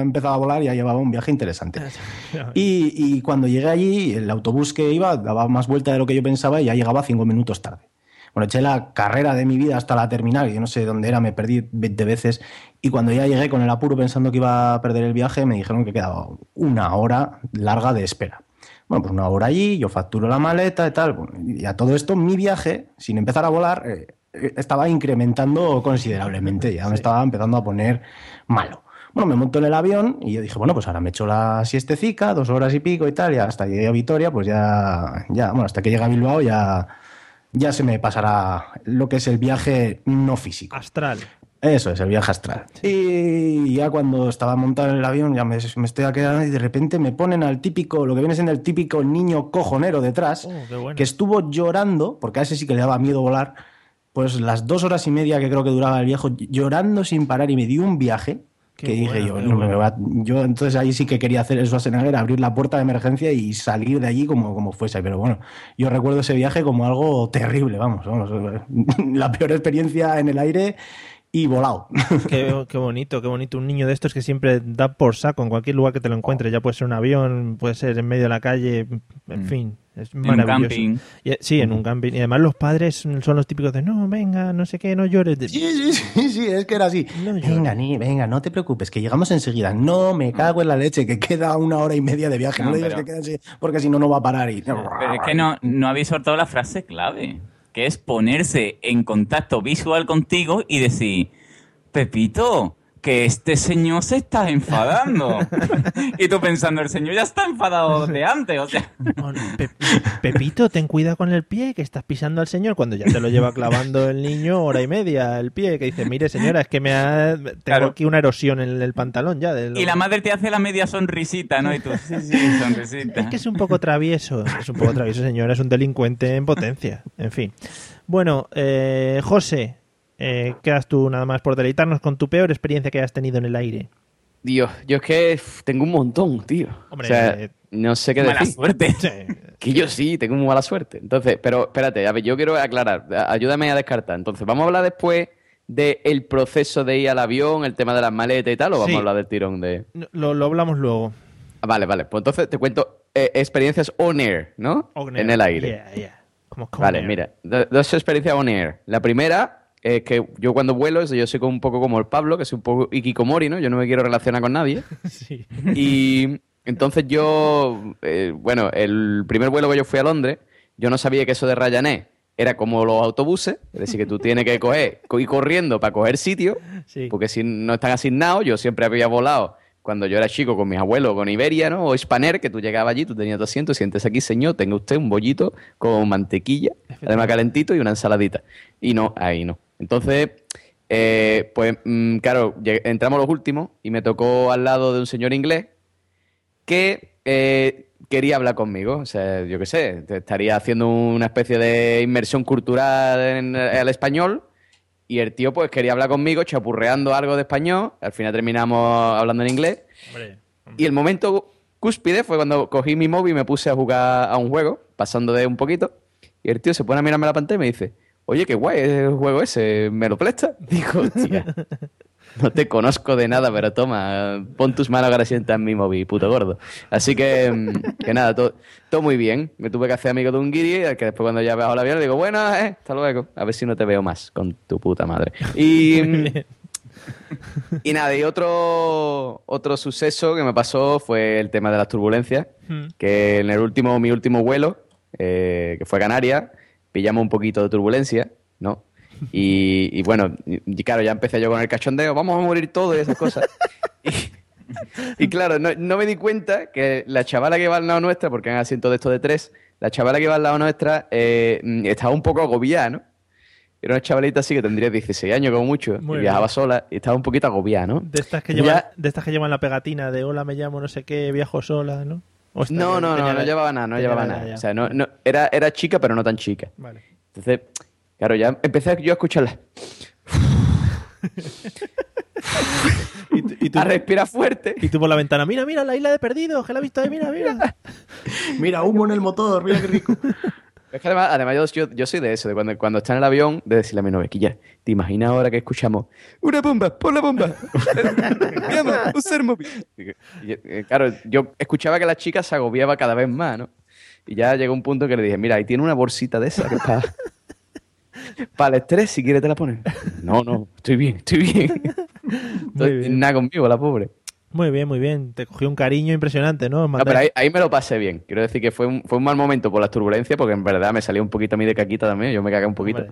empezado a volar, ya llevaba un viaje interesante. Y, y cuando llegué allí, el autobús que iba daba más vuelta de lo que yo pensaba y ya llegaba cinco minutos tarde. Bueno, eché la carrera de mi vida hasta la terminal, yo no sé dónde era, me perdí 20 veces. Y cuando ya llegué con el apuro pensando que iba a perder el viaje, me dijeron que quedaba una hora larga de espera. Bueno, pues una hora allí, yo facturo la maleta y tal. Bueno, y a todo esto, mi viaje, sin empezar a volar, eh, eh, estaba incrementando considerablemente. Ya me estaba empezando a poner malo. Bueno, me monto en el avión y yo dije, bueno, pues ahora me echo la siestecica, dos horas y pico y tal, y hasta que llegue a Vitoria, pues ya, ya, bueno, hasta que llegue a Bilbao ya, ya se me pasará lo que es el viaje no físico. Astral. Eso es, el viaje astral. Y ya cuando estaba montado en el avión, ya me, me estoy quedando y de repente me ponen al típico, lo que viene siendo el típico niño cojonero detrás, Oh, bueno. que estuvo llorando, porque a ese sí que le daba miedo volar, pues las dos horas y media que creo que duraba el viejo, llorando sin parar y me dio un viaje. Qué que dije yo, qué no me bueno. va- yo entonces ahí sí que quería hacer el Schwarzenegger, abrir la puerta de emergencia y salir de allí como, como fuese. Pero bueno, yo recuerdo ese viaje como algo terrible, vamos, vamos, la peor experiencia en el aire y volado. Qué, qué bonito, qué bonito. Un niño de estos que siempre da por saco en cualquier lugar que te lo encuentres. Ya puede ser un avión, puede ser en medio de la calle, en fin. Es un maravilloso. camping. Y- sí, en un camping. Y además los padres son los típicos de no, venga, no sé qué, no llores. Sí, sí, sí, sí, es que era así. venga, ni, venga, no te preocupes, que llegamos enseguida. No, me cago en la leche, que queda una hora y media de viaje. No, No, le digas pero- que queda así, porque si no, no va a parar. Y... Pero es que no, no habéis soltado la frase clave, que es ponerse en contacto visual contigo y decir, Pepito, que este señor se está enfadando. y tú pensando, el señor ya está enfadado de antes, o sea... Pe- Pepito, ten cuidado con el pie, que estás pisando al señor cuando ya te lo lleva clavando el niño hora y media el pie, que dice, mire señora, es que me ha... tengo Claro. aquí una erosión en el pantalón ya. de lo- Y la madre te hace la media sonrisita, ¿no? Y tú, sí, sí, sonrisita. Es que es un poco travieso, es un poco travieso, señora, es un delincuente en potencia. En fin. Bueno, eh, José, eh, quedas tú nada más por deleitarnos con tu peor experiencia que hayas tenido en el aire. Dios, yo es que tengo un montón, tío. Hombre, o sea, eh, no sé qué Mala decir. suerte. Que yo sí, tengo muy mala suerte. Entonces, pero espérate, a ver, yo quiero aclarar, ayúdame a descartar. Entonces, ¿vamos a hablar después del proceso de ir al avión, el tema de las maletas y tal, o vamos Sí. a hablar del tirón de...? Lo, lo hablamos luego. Ah, Vale, vale, pues entonces te cuento eh, experiencias on air, ¿no? On En el aire. yeah, yeah. Como Vale, air. mira, do- dos experiencias on air. La primera es que yo cuando vuelo, yo soy como un poco como el Pablo, que soy un poco ikikomori, ¿no? Yo no me quiero relacionar con nadie. Sí. Y entonces yo, eh, bueno, el primer vuelo que yo fui a Londres, yo no sabía que eso de Ryanair era como los autobuses, es decir, que tú tienes que coger, co- ir corriendo para coger sitio, Sí. porque si no están asignados, yo siempre había volado cuando yo era chico con mis abuelos, con Iberia, ¿no? O Spanair, que tú llegabas allí, tú tenías tu asiento, sientes aquí, señor, tenga usted un bollito con mantequilla, además calentito y una ensaladita. Y no, ahí no. Entonces, eh, pues mm, claro, entramos los últimos y me tocó al lado de un señor inglés que eh, quería hablar conmigo. O sea, yo qué sé, estaría haciendo una especie de inmersión cultural en el español. Y el tío, pues, quería hablar conmigo, chapurreando algo de español. Al final terminamos hablando en inglés. Hombre, Y el momento cúspide fue cuando cogí mi móvil y me puse a jugar a un juego, pasando de un poquito. Y el tío se pone a mirarme la pantalla y me dice: Oye, qué guay es el juego ese, ¿me lo presta? Digo, hostia, no te conozco de nada, pero toma, pon tus manos ahora sienta en mi móvil, puto gordo. Así que, mm, que nada, todo, todo muy bien. Me tuve que hacer amigo de un guiri, al que después cuando ya bajo la avión le digo, bueno, eh, hasta luego, a ver si no te veo más con tu puta madre. Y, mm, Y nada, y otro, otro suceso que me pasó fue el tema de las turbulencias, Mm. que en el último, mi último vuelo, eh, que fue a Canarias, pillamos un poquito de turbulencia, ¿no? Y, y bueno, y, claro, ya empecé yo con el cachondeo, vamos a morir todos y esas cosas. y, y claro, no, no me di cuenta que la chavala que iba al lado nuestra, porque eran asientos de estos de tres, la chavala que iba al lado nuestra eh, estaba un poco agobiada, ¿no? Era una chavalita así que tendría 16 años como mucho, Muy y viajaba bien. sola y estaba un poquito agobiada, ¿no? De estas, que Ya- llevan, de estas que llevan la pegatina de hola, me llamo no sé qué, viajo sola, ¿no? No, no, no, no llevaba nada, no llevaba nada. ya. O sea, no, no, era, era chica, pero no tan chica. Vale. Entonces, claro, ya empecé yo a escucharla. Y tú, a respirar fuerte. y tú por la ventana, mira, mira, la isla de perdidos, que la he visto ahí, mira, mira. Mira, humo en el motor, mira qué rico. Es que además, además yo, yo, soy de eso, de cuando, cuando está en el avión, de decirle a mi ya, ¿te imaginas ahora que escuchamos una bomba, pon la bomba? Eh, claro, yo escuchaba que la chica se agobiaba cada vez más, ¿no? Y ya llegó un punto que le dije, mira, ahí tiene una bolsita de esa que está para el estrés, si quieres te la pones. No, no, estoy bien, estoy bien. Estoy bien. nada conmigo, la pobre. Muy bien, muy bien. Te cogió un cariño impresionante, ¿no? No, pero ahí, ahí me lo pasé bien. Quiero decir que fue un, fue un mal momento por las turbulencias, porque en verdad me salió un poquito a mí de caquita también, yo me cagué un poquito.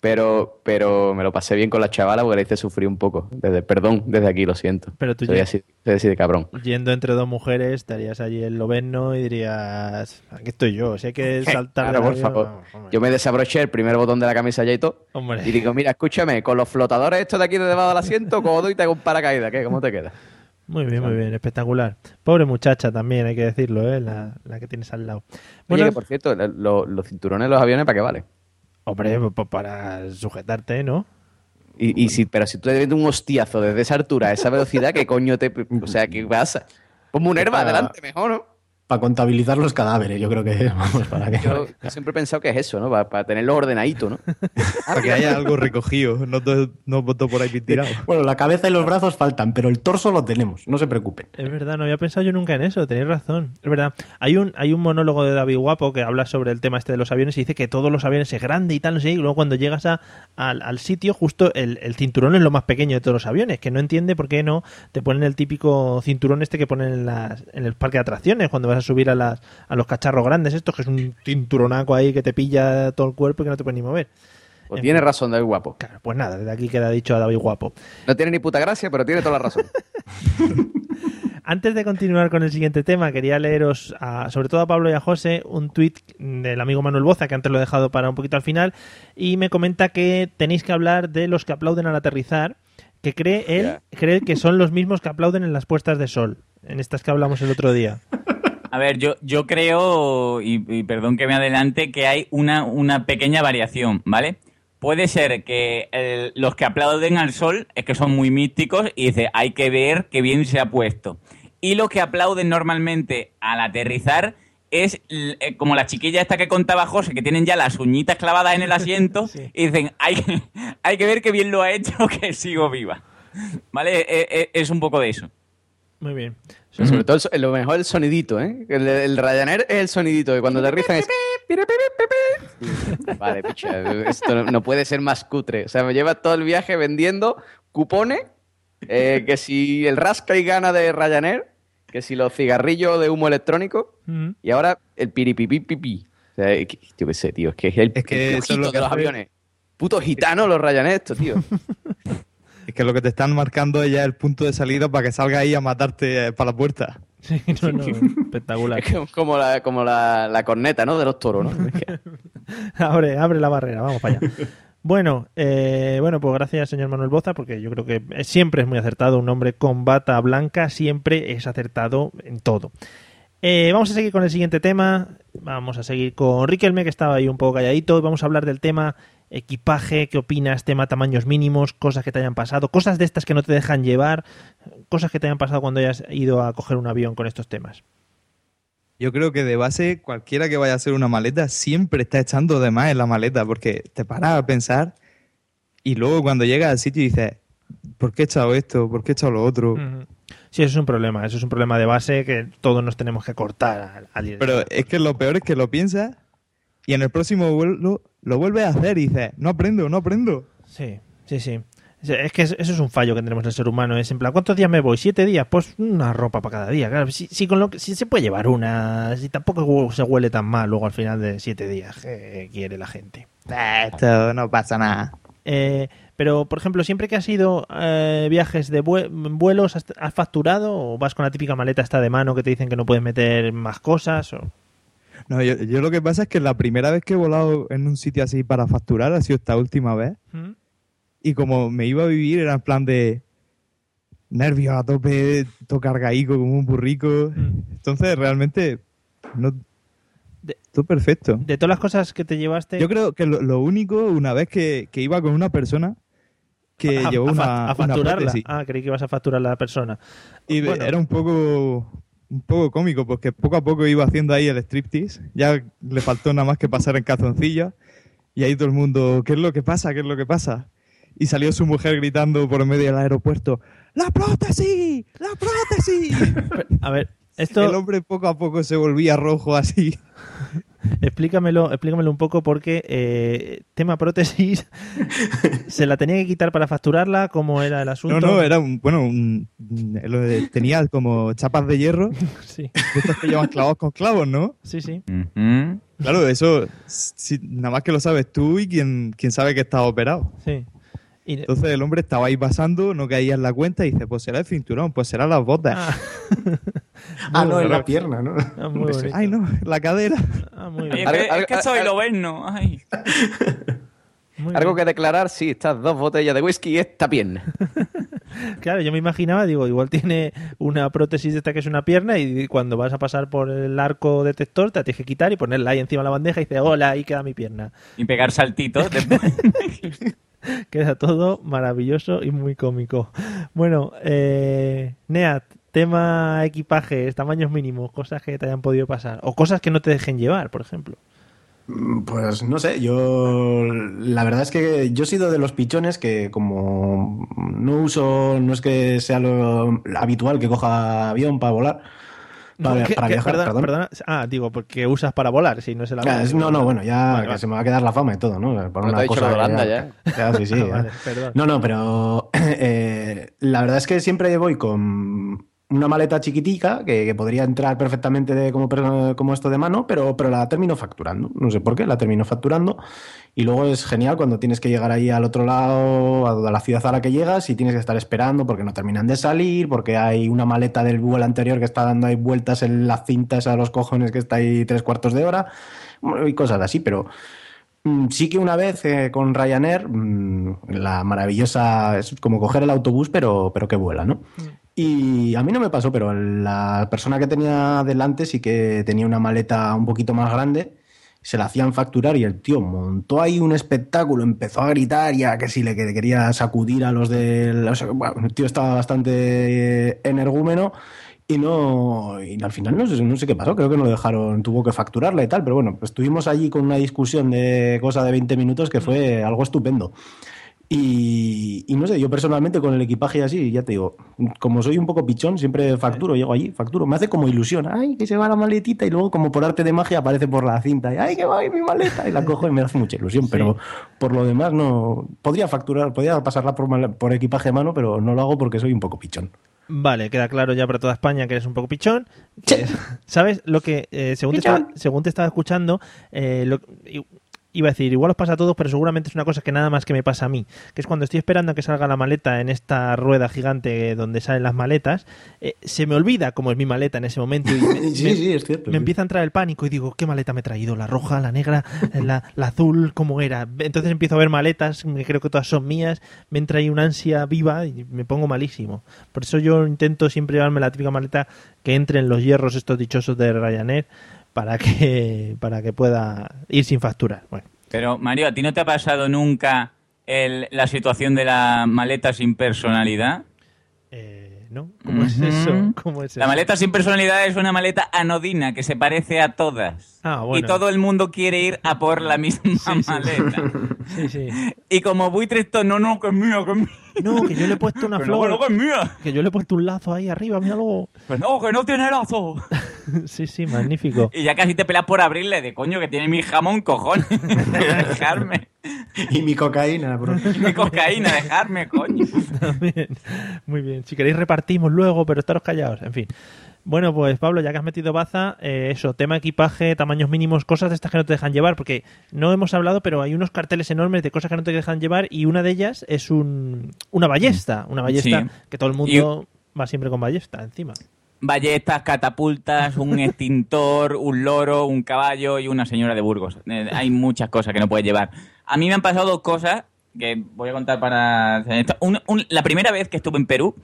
Pero, pero me lo pasé bien con la chavala porque le hice sufrir un poco. Desde, perdón, desde aquí, lo siento. Pero tú soy, ya- así, soy así de cabrón. Yendo entre dos mujeres, estarías allí en Loberno y dirías, aquí estoy yo, si hay que saltar Claro, por avión, favor. vamos. Yo me desabroché el primer botón de la camisa ya y todo. Hombre. Y digo, mira, escúchame, con los flotadores estos de aquí de debajo del asiento, codo y te hago un paracaídas. ¿Qué? ¿Cómo te queda? Muy bien, muy bien, espectacular. Pobre muchacha también, hay que decirlo, ¿eh? la, la que tienes al lado. Oye, Bueno, que por cierto, lo- los cinturones de los aviones, ¿para qué vale? hombre, pues para sujetarte, ¿no? Y, y si, pero si tú le das un hostiazo desde esa altura, a esa velocidad, ¿qué coño te. O sea, ¿qué pasa? Ponme un herba adelante, mejor, ¿no? Para contabilizar los cadáveres, yo creo que es, vamos, para que... Yo, yo siempre he pensado que es eso, ¿no? Para, para tenerlo ordenadito, ¿no? Para que haya algo recogido, no todo, no todo por ahí tirado. Bueno, la cabeza y los brazos faltan, pero el torso lo tenemos, no se preocupen. Es verdad, no había pensado yo nunca en eso, tenéis razón. Es verdad. Hay un, hay un monólogo de David Guapo que habla sobre el tema este de los aviones y dice que todos los aviones es grande y tal, no sé, y luego cuando llegas a, al, al sitio, justo el, el cinturón es lo más pequeño de todos los aviones, que no entiende por qué no te ponen el típico cinturón este que ponen en, las, en el parque de atracciones cuando vas a subir a, las, a los cacharros grandes estos, que es un cinturonaco ahí que te pilla todo el cuerpo y que no te puedes ni mover. Pues En tiene fin. razón, David Guapo. Claro, pues nada, desde aquí queda dicho a David Guapo. No tiene ni puta gracia, pero tiene toda la razón. Antes de continuar con el siguiente tema, quería leeros, a- sobre todo a Pablo y a José, un tuit del amigo Manuel Boza, que antes lo he dejado para un poquito al final, y me comenta que tenéis que hablar de los que aplauden al aterrizar, que cree él Ya. cree que son los mismos que aplauden en las puestas de sol, en estas que hablamos el otro día. A ver, yo, yo creo, y, y perdón que me adelante, que hay una, una pequeña variación, ¿vale? Puede ser que los que aplauden al sol es que son muy místicos y dice, hay que ver qué bien se ha puesto. Y los que aplauden normalmente al aterrizar es eh, como la chiquilla esta que contaba José, que tienen ya las uñitas clavadas en el asiento Sí. y dicen, hay, que- hay que ver qué bien lo ha hecho, que sigo viva. ¿Vale? Eh, eh, es un poco de eso. Muy bien. Sobre todo, el lo mejor el sonidito, ¿eh? El, el Ryanair es el sonidito, que cuando aterrizan es... Vale, picha, esto no, no puede ser más cutre. O sea, me lleva todo el viaje vendiendo cupones, eh, que si el rasca y gana de Ryanair, que si los cigarrillos de humo electrónico, y ahora el piripipipipi. O sea, es que- yo qué sé, tío, es que es el, Es que de los aviones. Putos gitanos los Ryanair estos, tío. Es que lo que te están marcando es ya el punto de salida para que salga ahí a matarte eh, para la puerta. Sí, no, no, espectacular. Es que como la, como la, la corneta, ¿no? De los toros, ¿no? Abre, abre la barrera, vamos para allá. Bueno, eh, bueno, pues gracias, señor Manuel Boza, porque yo creo que siempre es muy acertado. Un hombre con bata blanca siempre es acertado en todo. Eh, vamos a seguir con el siguiente tema. Vamos a seguir con Riquelme, que estaba ahí un poco calladito. Vamos a hablar del tema equipaje, qué opinas, tema tamaños mínimos, cosas que te hayan pasado, cosas de estas que no te dejan llevar, cosas que te hayan pasado cuando hayas ido a coger un avión con estos temas. Yo creo que de base cualquiera que vaya a hacer una maleta siempre está echando de más en la maleta porque te paras a pensar y luego cuando llegas al sitio dices, ¿por qué he echado esto? ¿Por qué he echado lo otro? Sí, eso es un problema. Eso es un problema de base que todos nos tenemos que cortar al, al. Pero es que lo peor es que lo piensas y en el próximo vuelo lo vuelves a hacer y dices, no aprendo, no aprendo. Sí, sí, sí. Es que eso es un fallo que tenemos el ser humano. Es en plan, ¿cuántos días me voy? ¿Siete días? Pues una ropa para cada día. Claro, si, si con lo que, si se puede llevar una, si tampoco se huele tan mal luego al final de siete días que quiere la gente. Esto no pasa nada. Eh, pero, por ejemplo, siempre que has ido eh, viajes de vue- vuelos, ¿has, has facturado o vas con la típica maleta esta de mano que te dicen que no puedes meter más cosas? O... No, yo, yo lo que pasa es que la primera vez que he volado en un sitio así para facturar ha sido esta última vez. ¿Mm? Y como me iba a vivir, era en plan de nervios a tope, todo cargaico como un burrico. Entonces, realmente, no. todo perfecto. De todas las cosas que te llevaste... Yo creo que lo, lo único, una vez que, que iba con una persona que a, llevó a una, a facturarla. ah, creí que ibas a facturar a la persona. Y Bueno. era un poco un poco cómico porque poco a poco iba haciendo ahí el striptease. Ya le faltó nada más que pasar en calzoncillos. Y ahí todo el mundo, ¿qué es lo que pasa? ¿Qué es lo que pasa? Y salió su mujer gritando por medio del aeropuerto, ¡La prótesis! ¡La prótesis! A ver, esto... El hombre poco a poco se volvía rojo así. Explícamelo, explícamelo un poco porque eh, tema prótesis se la tenía que quitar para facturarla, cómo era el No, asunto. no, era un, bueno, un, tenía como chapas de hierro. Sí. De estos que llevan clavados con clavos, ¿no? Sí, sí. Claro, eso si- nada más que lo sabes tú y quien, quien sabe que estás operado. Sí. Y- Entonces el hombre estaba ahí pasando, no caía en la cuenta y dice, pues será el cinturón, pues será las botas. Ah, no, en la pierna, ¿no? Ah, muy bonito. Ay, no, la cadera. Ah, muy bien. es que, es que soy algo- loberno. Ay. Muy Algo bien. que declarar, sí, estas dos botellas de whisky y esta pierna. Claro, yo me imaginaba, digo, igual tiene una prótesis de esta que es una pierna y cuando vas a pasar por el arco detector te la tienes que quitar y ponerla ahí encima de la bandeja y dice, hola, ahí queda mi pierna. Y pegar saltitos. después. Queda todo maravilloso y muy cómico. Bueno, eh, Neat, tema equipaje, tamaños mínimos, cosas que te hayan podido pasar. O cosas que no te dejen llevar, por ejemplo. Mm, Pues no sé, yo la verdad es que yo he sido de los pichones que como no uso, no es que sea lo habitual que coja avión para volar, para, ¿Qué- para qué- viajar, perdona, perdón. perdona. Ah, digo, porque usas para volar, si no es el avión. Ah, es- no, no, bueno, ya Vale, que vale. se me va a quedar la fama y todo, ¿no? Por No te ha dicho Holanda ya. ya, sí, sí. Ah, ya. vale, perdón. No, no, pero eh, la verdad es que siempre voy con una maleta chiquitica que, podría entrar perfectamente de, como, como esto de mano, pero, pero la termino facturando. No sé por qué, la termino facturando. Y luego es genial cuando tienes que llegar ahí al otro lado, a la ciudad a la que llegas, y tienes que estar esperando porque no terminan de salir, porque hay una maleta del vuelo anterior que está dando ahí vueltas en las cintas a los cojones que está ahí tres cuartos de hora, y cosas así, pero. Mm, Sí que una vez eh, con Ryanair, mm, la maravillosa, es como coger el autobús, pero, pero que vuela, ¿no? Y a mí no me pasó, pero la persona que tenía delante sí que tenía una maleta un poquito más grande, se la hacían facturar y el tío montó ahí un espectáculo, empezó a gritar ya que si le que- quería sacudir a los del... bueno, el tío estaba bastante energúmeno y no y al final no sé, no sé qué pasó, creo que no lo dejaron, tuvo que facturarla y tal, pero bueno, pues estuvimos allí con una discusión de cosa de 20 minutos que fue algo estupendo. Y, y no sé, yo personalmente con el equipaje así, ya te digo, como soy un poco pichón, siempre facturo, llego allí, facturo, me hace como ilusión, ay, que se va la maletita y luego como por arte de magia aparece por la cinta, y ay, que va ahí mi maleta, y la cojo y me hace mucha ilusión, pero por lo demás no, podría facturar, podría pasarla por, por equipaje a mano, pero no lo hago porque soy un poco pichón. Vale, queda claro ya para toda España que eres un poco pichón. Que- ¿Sabes lo que, eh, según, te estaba, según te estaba escuchando, eh, lo- iba a decir, igual os pasa a todos, pero seguramente es una cosa que nada más que me pasa a mí, que es cuando estoy esperando a que salga la maleta en esta rueda gigante donde salen las maletas, eh, se me olvida cómo es mi maleta en ese momento y me, Sí, me- sí, es cierto, me sí. empieza a entrar el pánico y digo, ¿qué maleta me he traído? ¿La roja, la negra, la, la azul? ¿Cómo era? Entonces empiezo a ver maletas, que creo que todas son mías, me entra ahí una ansia viva y me pongo malísimo. Por eso yo intento siempre llevarme la típica maleta que entre en los hierros estos dichosos de Ryanair para que, para que pueda ir sin facturar. Bueno, Pero, Mario, ¿a ti no te ha pasado nunca el- la situación de la maleta sin personalidad? eh, ¿no? ¿Cómo es eso? ¿Cómo es La eso? maleta sin personalidad es una maleta anodina que se parece a todas. Ah, bueno. Y todo el mundo quiere ir a por la misma maleta. Sí, sí. Y como buitre esto, no, no, que es mía, que es mía. No, que yo le he puesto una Que flor. no, que no, que es mía. Que yo le he puesto un lazo ahí arriba, míralo. Pues no, que no tiene lazo. Sí, sí, magnífico. Y ya casi te pelas por abrirle de coño que tiene mi jamón, cojones. Dejarme. Y mi cocaína, bro. Mi cocaína, dejarme, coño. También. Muy bien. Si queréis repartimos luego, pero estaros callados. En fin. Bueno, pues Pablo, ya que has metido baza, eh, eso, tema equipaje, tamaños mínimos, cosas de estas que no te dejan llevar, porque no hemos hablado, pero hay unos carteles enormes de cosas que no te dejan llevar y una de ellas es un, una ballesta, una ballesta Sí. que todo el mundo va siempre con ballesta encima. Ballestas, catapultas, un extintor, un loro, un caballo y una señora de Burgos. Eh, hay muchas cosas que no puedes llevar. A mí me han pasado dos cosas que voy a contar para... esto. Un- un- la primera vez que estuve en Perú,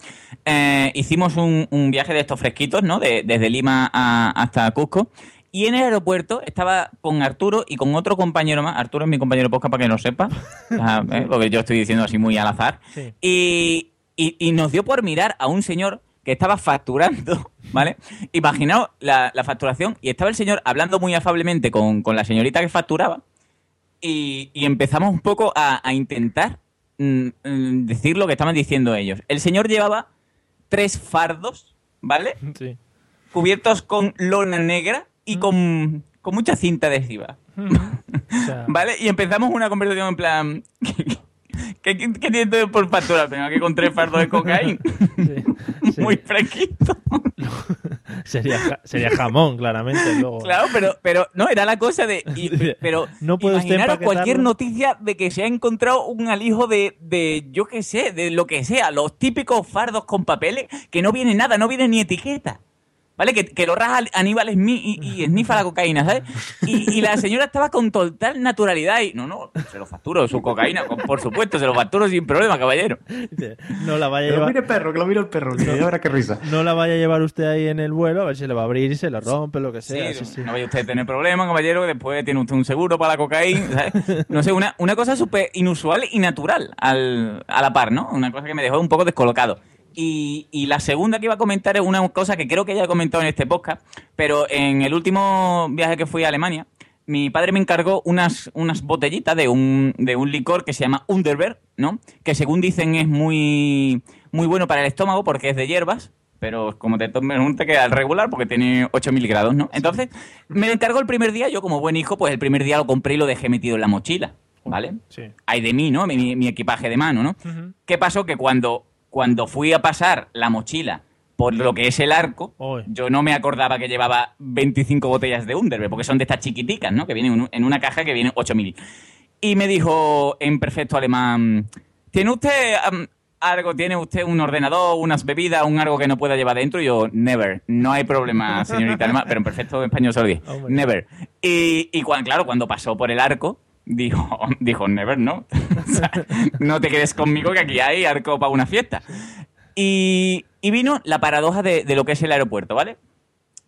eh, hicimos un, un viaje de estos fresquitos, ¿no? De- desde Lima a- hasta Cusco. Y en el aeropuerto estaba con Arturo y con otro compañero más. Arturo es mi compañero podcast para que no sepa, Ah, ¿eh? porque yo estoy diciendo así muy al azar. Sí. Y, y- y nos dio por mirar a un señor que estaba facturando, ¿vale? Imaginaos la, la facturación y estaba el señor hablando muy afablemente con, con la señorita que facturaba y, y empezamos un poco a, a intentar mm, mm, decir lo que estaban diciendo ellos. El señor llevaba tres fardos, ¿vale? Sí. Cubiertos con lona negra y con, con mucha cinta adhesiva. O sea, ¿Vale? Y empezamos una conversación en plan. ¿Qué, qué, qué tienes por factura? Venga, que con tres fardos de cocaína. sí. Muy fresquito. sería, sería jamón, claramente. Luego. Claro, pero, pero no, era la cosa de. y- pero No puede imaginaros cualquier noticia de que se ha encontrado un alijo de, de, yo qué sé, de lo que sea, los típicos fardos con papeles, que no viene nada, no viene ni etiqueta. ¿Vale? Que, que lo raja Aníbal Smith y, y esnifa la cocaína, ¿sabes? Y, y la señora estaba con total naturalidad y, no, no, se lo facturo, su cocaína, con- por supuesto, se lo facturo sin problema, caballero. No la vaya a Que lo llevar. mire el perro, que lo mire el perro, que ahora qué risa. No la vaya a llevar usted ahí en el vuelo, a ver si le va a abrir y se lo rompe, lo que sea. Sí, sí, sí. no vaya usted a tener problemas, caballero, que después tiene usted un seguro para la cocaína, ¿sabes? No sé, una, una cosa súper inusual y natural al, a la par, ¿no? Una cosa que me dejó un poco descolocado. Y, y la segunda que iba a comentar es una cosa que creo que ya he comentado en este podcast, pero en el último viaje que fui a Alemania, mi padre me encargó unas, unas botellitas de un, de un licor que se llama Underberg, ¿no? Que según dicen es muy, muy bueno para el estómago porque es de hierbas, pero como te tomes un te queda al regular porque tiene 8000 grados, ¿no? Entonces, me lo encargó el primer día, yo como buen hijo, pues el primer día lo compré y lo dejé metido en la mochila, ¿vale? Sí. Hay de mí, ¿no? Mi, mi equipaje de mano, ¿no? ¿Qué pasó? Que cuando, cuando fui a pasar la mochila por lo que es el arco, Oy. yo no me acordaba que llevaba 25 botellas de Underberg, porque son de estas chiquiticas, ¿no? Que vienen en un- en una caja que viene 8000. Y me dijo en perfecto alemán, ¿tiene usted algo, tiene usted un ordenador, unas bebidas, un algo que no pueda llevar dentro? Y yo, never, no hay problema, señorita alemán, pero en perfecto español se lo dije, never. Y, claro, cuando pasó por el arco, dijo, dijo, never, no. O sea, no te quedes conmigo que aquí hay arco para una fiesta. Y, y vino la paradoja de, de lo que es el aeropuerto, ¿vale?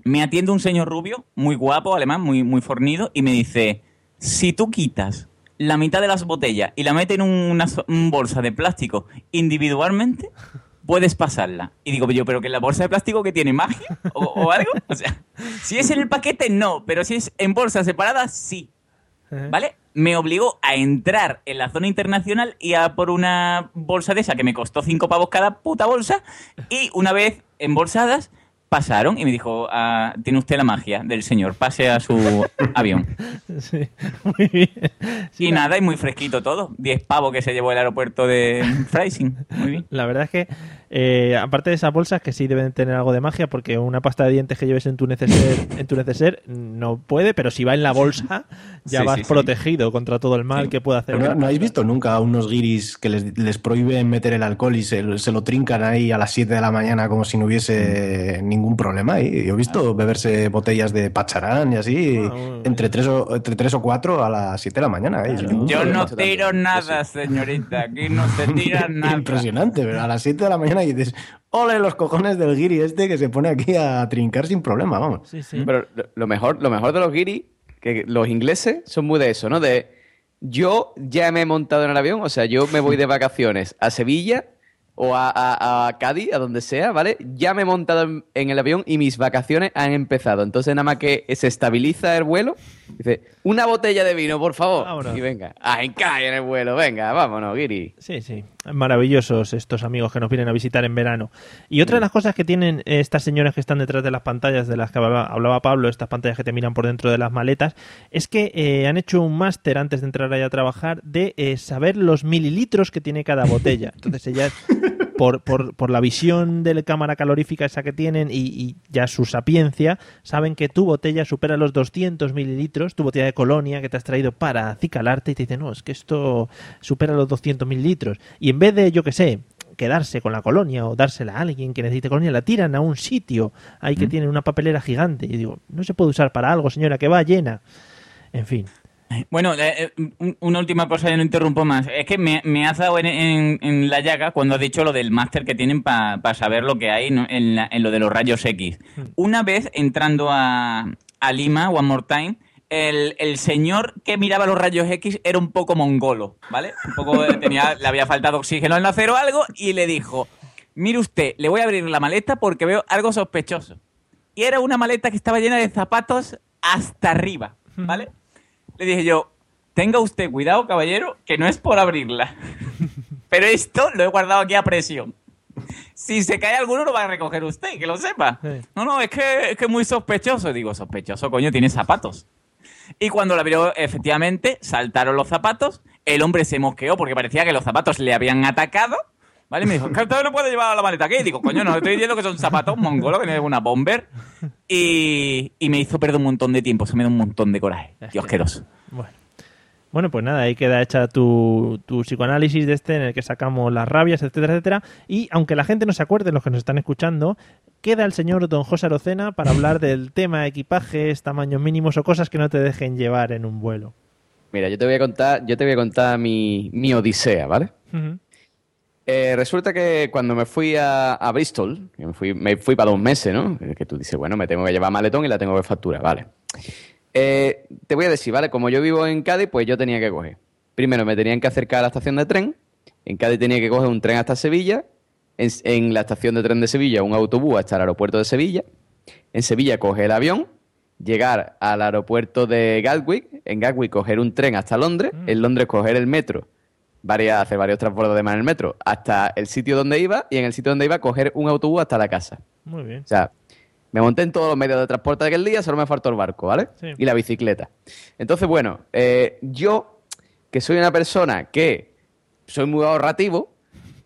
Me atiende un señor rubio, muy guapo, alemán, muy, muy fornido, y me dice, si tú quitas la mitad de las botellas y la metes en una bolsa de plástico individualmente, puedes pasarla. Y digo yo, pero que la bolsa de plástico que tiene magia o, o algo. O sea, si es en el paquete, no, pero si es en bolsa separada, sí. ¿Vale? Me obligó a entrar en la zona internacional y a por una bolsa de esa que me costó cinco pavos cada puta bolsa. Y una vez embolsadas, pasaron y me dijo, ah, tiene usted la magia del señor, pase a su avión. Sí, muy bien. Sí, y la- nada, y muy fresquito todo. Diez pavos que se llevó el aeropuerto de Freising. Muy bien. La verdad es que, eh, aparte de esas bolsas, que sí deben tener algo de magia, porque una pasta de dientes que lleves en tu neceser, en tu neceser no puede, pero si va en la bolsa, ya Sí, vas sí, sí. protegido contra todo el mal Sí. que pueda hacer. ¿No, no habéis visto nunca a unos guiris que les, les prohíben meter el alcohol y se, se lo trincan ahí a las 7 de la mañana como si no hubiese ningún problema? Y yo he visto beberse botellas de pacharán y así Ah, bueno. entre, tres o, entre tres o cuatro a las 7 de la mañana. ¿eh? Yo no tiro nada, señorita. Aquí no se tira nada. Impresionante, pero a las 7 de la mañana y dices, ole los cojones del guiri este que se pone aquí a trincar sin problema, vamos. Sí, sí. Pero lo- mejor, lo mejor de los guiris, que los ingleses son muy de eso, ¿no? De yo ya me he montado en el avión, o sea, yo me voy de vacaciones a Sevilla o a, a- a Cádiz, a donde sea, ¿vale? Ya me he montado en, en el avión y mis vacaciones han empezado. Entonces, nada más que se estabiliza el vuelo, dice, una botella de vino, por favor. Vámonos. Y venga, a encaje en el vuelo, venga, vámonos, guiri. Sí, sí. Maravillosos estos amigos que nos vienen a visitar en verano. Y otra de las cosas que tienen estas señoras que están detrás de las pantallas de las que hablaba, Pablo, estas pantallas que te miran por dentro de las maletas, es que eh, han hecho un máster antes de entrar ahí a trabajar de eh, saber los mililitros que tiene cada botella. Entonces ellas, por, por, por la visión de la cámara calorífica esa que tienen y, y ya su sapiencia, saben que tu botella supera los 200 mililitros, tu botella de colonia que te has traído para acicalarte y te dicen, no, es que esto supera los 200 mililitros. Y en vez de, yo que sé, quedarse con la colonia o dársela a alguien que necesite colonia, la tiran a un sitio ahí que tiene una papelera gigante. Y digo, no se puede usar para algo, señora, que va llena. En fin. Bueno, eh, eh, un- una última cosa, ya no interrumpo más. Es que me, me has dado en, en- en la llaga cuando has dicho lo del máster que tienen para saber lo que hay ¿no? en, la- en lo de los rayos X. Una vez entrando a, a Lima, One More Time, el, el señor que miraba los rayos X era un poco mongolo, ¿vale? Un poco eh, tenía, le había faltado oxígeno en el acero o algo y le dijo, mire usted, le voy a abrir la maleta porque veo algo sospechoso. Y era una maleta que estaba llena de zapatos hasta arriba, ¿vale? Le dije yo, tenga usted cuidado, caballero, que no es por abrirla. Pero esto lo he guardado aquí a presión. Si se cae alguno, lo va a recoger usted, que lo sepa. No, no, es que es que es muy sospechoso. Digo, sospechoso, coño, tiene zapatos. Y cuando la abrió, efectivamente, saltaron los zapatos. El hombre se mosqueó porque parecía que los zapatos le habían atacado. ¿Vale? Y me dijo, ¿que usted no puede llevar la maleta aquí? Digo, coño, no estoy diciendo que son zapatos mongolos, que no es una bomber. Y, y me hizo perder un montón de tiempo, se me dio un montón de coraje. Tío, asqueroso. Bueno. Bueno, pues nada, ahí queda hecha tu, tu psicoanálisis de este en el que sacamos las rabias, etcétera, etcétera. Y aunque la gente no se acuerde, los que nos están escuchando, queda el señor don José Arocena para hablar del tema equipajes, tamaños mínimos o cosas que no te dejen llevar en un vuelo. Mira, yo te voy a contar, yo te voy a contar mi, mi odisea, ¿vale? Ujú. Eh, resulta que cuando me fui a, a Bristol, me fui, me fui para dos meses, ¿no? Que tú dices, bueno, me tengo que llevar maletón y la tengo que facturar, vale. Eh, te voy a decir, ¿vale? Como yo vivo en Cádiz, pues yo tenía que coger. Primero me tenían que acercar a la estación de tren. En Cádiz tenía que coger un tren hasta Sevilla. En, en la estación de tren de Sevilla, un autobús hasta el aeropuerto de Sevilla. En Sevilla coger el avión. Llegar al aeropuerto de Gatwick. En Gatwick coger un tren hasta Londres. En Londres coger el metro varias, hacer varios transbordos de mar en el metro hasta el sitio donde iba y en el sitio donde iba coger un autobús hasta la casa. Muy bien. O sea, me monté en todos los medios de transporte de aquel día, solo me faltó el barco, ¿vale? Sí. Y la bicicleta. Entonces, bueno, eh, yo, que soy una persona que soy muy ahorrativo,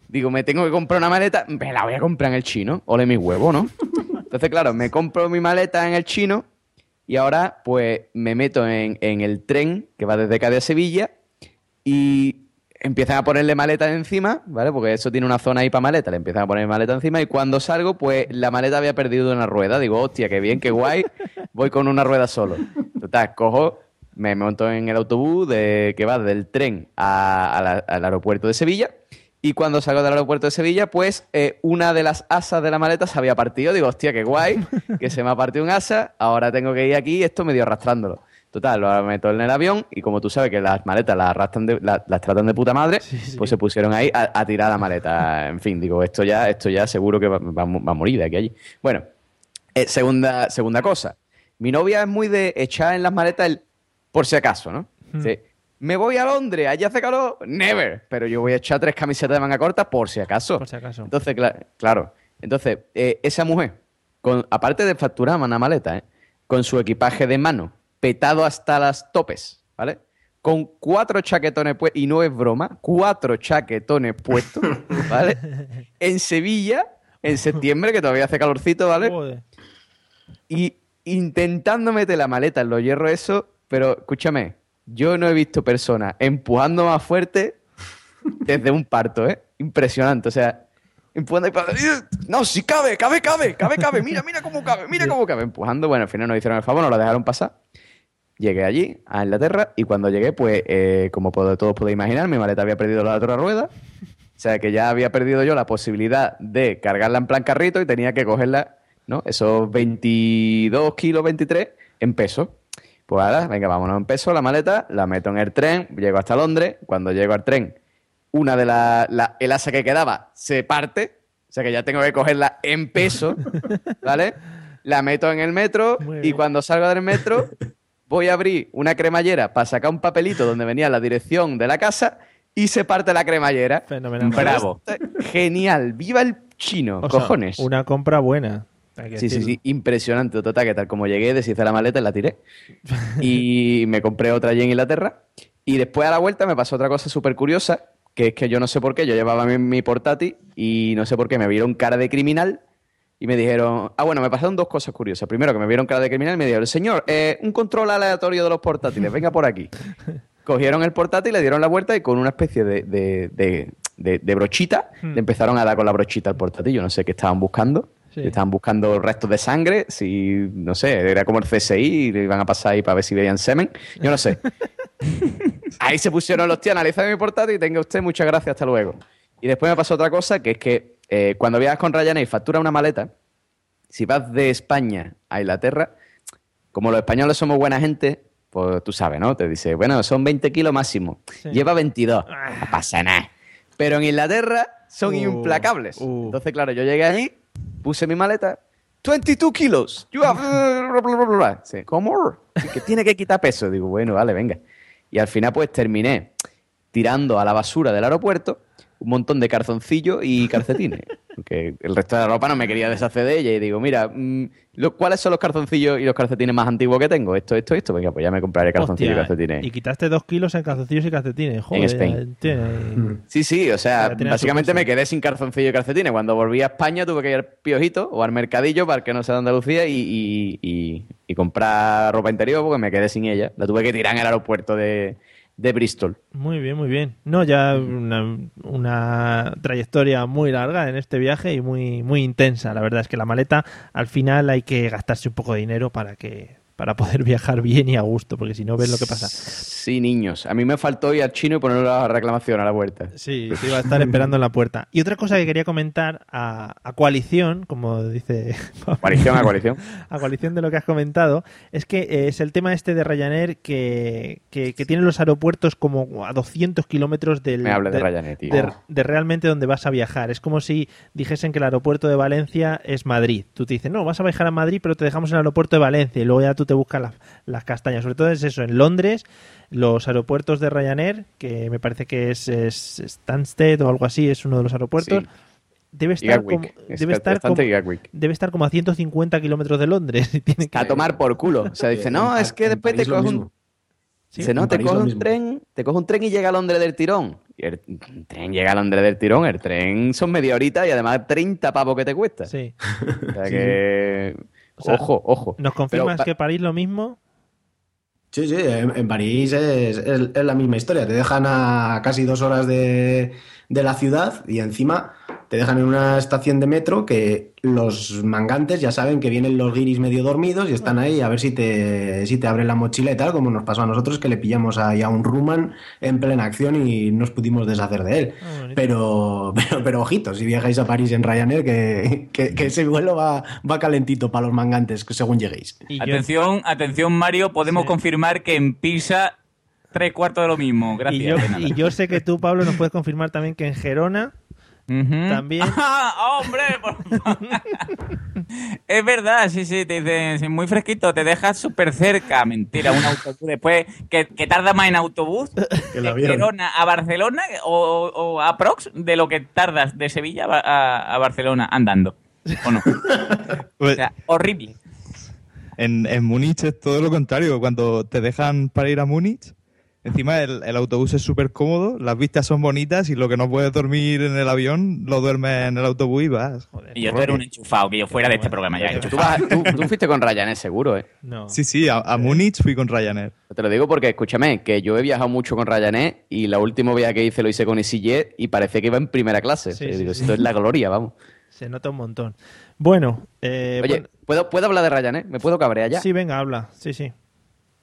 digo, me tengo que comprar una maleta, me la voy a comprar en el chino, ole mi huevo, ¿no? Entonces, claro, me compro mi maleta en el chino y ahora, pues, me meto en, en el tren que va desde Cádiz a Sevilla y empiezan a ponerle maleta encima, ¿vale? Porque eso tiene una zona ahí para maleta, le empiezan a poner maleta encima y cuando salgo, pues la maleta había perdido una rueda. Digo, hostia, qué bien, qué guay, voy con una rueda solo. Total, cojo, me monto en el autobús de, que va del tren al aeropuerto de Sevilla y cuando salgo del aeropuerto de Sevilla, pues eh, una de las asas de la maleta se había partido. Digo, hostia, qué guay, que se me ha partido un asa, ahora tengo que ir aquí y esto medio arrastrándolo. Total, lo meto en el avión y como tú sabes que las maletas las arrastran de- la- las tratan de puta madre, pues se pusieron ahí a, a tirar la maleta. En fin, digo, esto ya, esto ya seguro que va, va a mo- va a morir de aquí a allí. Bueno, eh, segunda, segunda cosa. Mi novia es muy de echar en las maletas el por si acaso, ¿no? Sí. Me voy a Londres, allá hace calor, never. Pero yo voy a echar tres camisetas de manga corta por si acaso. Por si acaso. Entonces, cla- claro. Entonces, eh, esa mujer, con, aparte de facturar una maleta, ¿eh? con su equipaje de mano, petado hasta las topes, ¿vale? Con cuatro chaquetones puestos, y no es broma, cuatro chaquetones puestos, ¿vale? En Sevilla, en septiembre, que todavía hace calorcito, ¿vale? Joder. Y intentando meter la maleta en los hierros, eso, pero escúchame, yo no he visto personas empujando más fuerte desde un parto, ¿eh? Impresionante, o sea, empujando y. No, si cabe, cabe, cabe, cabe, cabe, mira, mira cómo cabe, mira cómo cabe, empujando, bueno, al final nos hicieron el favor, nos la dejaron pasar. Llegué allí, a Inglaterra, y cuando llegué, pues, eh, como todos podéis imaginar, mi maleta había perdido la otra rueda, o sea, que ya había perdido yo la posibilidad de cargarla en plan carrito y tenía que cogerla, ¿no? Esos 22 kilos, 23, en peso. Pues ahora, venga, vámonos en peso, la maleta, la meto en el tren, llego hasta Londres. Cuando llego al tren, una de las, la- el asa que quedaba se parte, o sea que ya tengo que cogerla en peso, ¿vale? La meto en el metro y cuando salgo del metro voy a abrir una cremallera para sacar un papelito donde venía la dirección de la casa y se parte la cremallera. Fenomenal. Bravo. Genial, viva el chino, O sea, cojones. una compra buena. Sí, sí, sí, impresionante. Total, que tal como llegué, deshice la maleta y la tiré. Y me compré otra allí en Inglaterra. Y después a la vuelta me pasó otra cosa súper curiosa, que es que yo no sé por qué, yo llevaba mi, mi portátil y no sé por qué me vieron cara de criminal y me dijeron, ah, bueno, me pasaron dos cosas curiosas. Primero, que me vieron cara de criminal y me dijeron, señor, eh, un control aleatorio de los portátiles, venga por aquí. Cogieron el portátil, le dieron la vuelta y con una especie de, de- de- brochita Hmm. le empezaron a dar con la brochita al portátil. Yo no sé qué estaban buscando. Sí. Estaban buscando restos de sangre, si, no sé, era como el CSI y le iban a pasar ahí para ver si veían semen. Yo no sé. ahí se pusieron los tíos, analizan mi portátil y tenga usted muchas gracias, hasta luego. Y después me pasó otra cosa, que es que eh, cuando viajas con Ryanair y facturas una maleta, si vas de España a Inglaterra, como los españoles somos buena gente, pues tú sabes, ¿no? Te dice, bueno, son 20 kilos máximo. Lleva 22. No pasa nada. Pero en Inglaterra son Uh, implacables. uh. Entonces, claro, yo llegué allí, puse mi maleta, 22 kilos. You have... bla, bla, bla, bla, bla. Sí, ¿Cómo? Sí, Que tiene que quitar peso. Digo, bueno, vale, venga. Y al final, pues terminé tirando a la basura del aeropuerto un montón de calzoncillos y calcetines. Porque el resto de la ropa no me quería deshacer de ella. Y digo, mira, mm, lo- ¿cuáles son los calzoncillos y los calcetines más antiguos que tengo? Esto, esto, esto. Venga, pues ya me compraré calzoncillos Hostia, y calcetines. Y quitaste dos kilos en calzoncillos y calcetines. Joder, Spain. tiene- Sí, sí, o sea, básicamente me quedé sin calzoncillo y calcetines. Cuando volví a España tuve que ir al Piojito o al Mercadillo, para que no sea de Andalucía, y, y- y- y comprar ropa interior porque me quedé sin ella. La tuve que tirar en el aeropuerto de, de Bristol. Muy bien, muy bien. No, ya una, trayectoria muy larga en este viaje y muy, muy intensa. La verdad es que la maleta, al final hay que gastarse un poco de dinero para que para poder viajar bien y a gusto, porque si no ves lo que pasa. Sí, niños. A mí me faltó ir al chino y poner la reclamación a la vuelta. Sí, te iba a estar esperando en la puerta. Y otra cosa que quería comentar a, a coalición, como dice Coalición a coalición. a coalición de lo que has comentado, es que eh, es el tema este de Ryanair que, que, que tiene los aeropuertos como a 200 kilómetros del... Me hables de Ryanair, tío. de- de realmente donde vas a viajar. Es como si dijesen que el aeropuerto de Valencia es Madrid. Tú te dices, no, vas a viajar a Madrid, pero te dejamos en el aeropuerto de Valencia y luego ya tú te buscas las, las castañas. Sobre todo es eso, en Londres, los aeropuertos de Ryanair, que me parece que es, es Stansted o algo así, es uno de los aeropuertos. Sí. Debe estar, Gatwick. como, debe, estar como, debe estar como a 150 kilómetros de Londres. y tiene que- A tomar por culo. O sea, dice, no, es que después te coges un... Sí, Dice, no, te coge un mismo. tren, te coge un tren y llega a Londres del tirón. Y el tren llega a Londres del tirón, el tren son media horita y además 30 pavos que te cuesta. Sí. O sea que... O sea, ojo, ojo. ¿Nos confirmas Pero que París lo mismo? Sí, sí, en, en París es, es- es la misma historia. Te dejan a casi dos horas de, de la ciudad y encima te dejan en una estación de metro que los mangantes ya saben que vienen los guiris medio dormidos y están ahí a ver si te, si te abren la mochila y tal, como nos pasó a nosotros que le pillamos ahí a un Ruman en plena acción y nos pudimos deshacer de él. Ah. Pero, pero, pero ojito, si viajáis a París en Ryanair, que, que, que ese vuelo va, va calentito para los mangantes según lleguéis. Y yo- Atención, atención, Mario, podemos Sí. confirmar que en Pisa tres cuartos de lo mismo. Gracias. y, yo, y yo sé que tú, Pablo, nos puedes confirmar también que en Gerona También. ¡Ah, hombre! es verdad, sí, sí, te dicen, muy fresquito, te dejas súper cerca. Mentira, un autobús después, que, que tarda más en autobús de a Barcelona o, o a Prox de lo que tardas de Sevilla a, a- Barcelona andando. ¿O no? O sea, horrible. En, en Múnich es todo lo contrario. Cuando te dejan para ir a Múnich, encima el, el autobús es súper cómodo, las vistas son bonitas y lo que no puedes dormir en el avión, lo duermes en el autobús y vas. Joder, Y yo tú eres un enchufado, que yo fuera de este programa ya. Tú, enchufado. vas- tú- tú fuiste con Ryanair seguro, ¿eh? no. Sí, sí, a, a Múnich fui con Ryanair. Te lo digo porque, escúchame, que yo he viajado mucho con Ryanair y la última viaje que hice lo hice con EasyJet y parece que iba en primera clase. Sí, sí, digo, sí. esto es la gloria, vamos. Se nota un montón. Bueno, eh, Oye, bueno, ¿puedo, ¿puedo hablar de Ryanair? ¿Me puedo cabrear ya? sí, venga, habla. Sí, sí.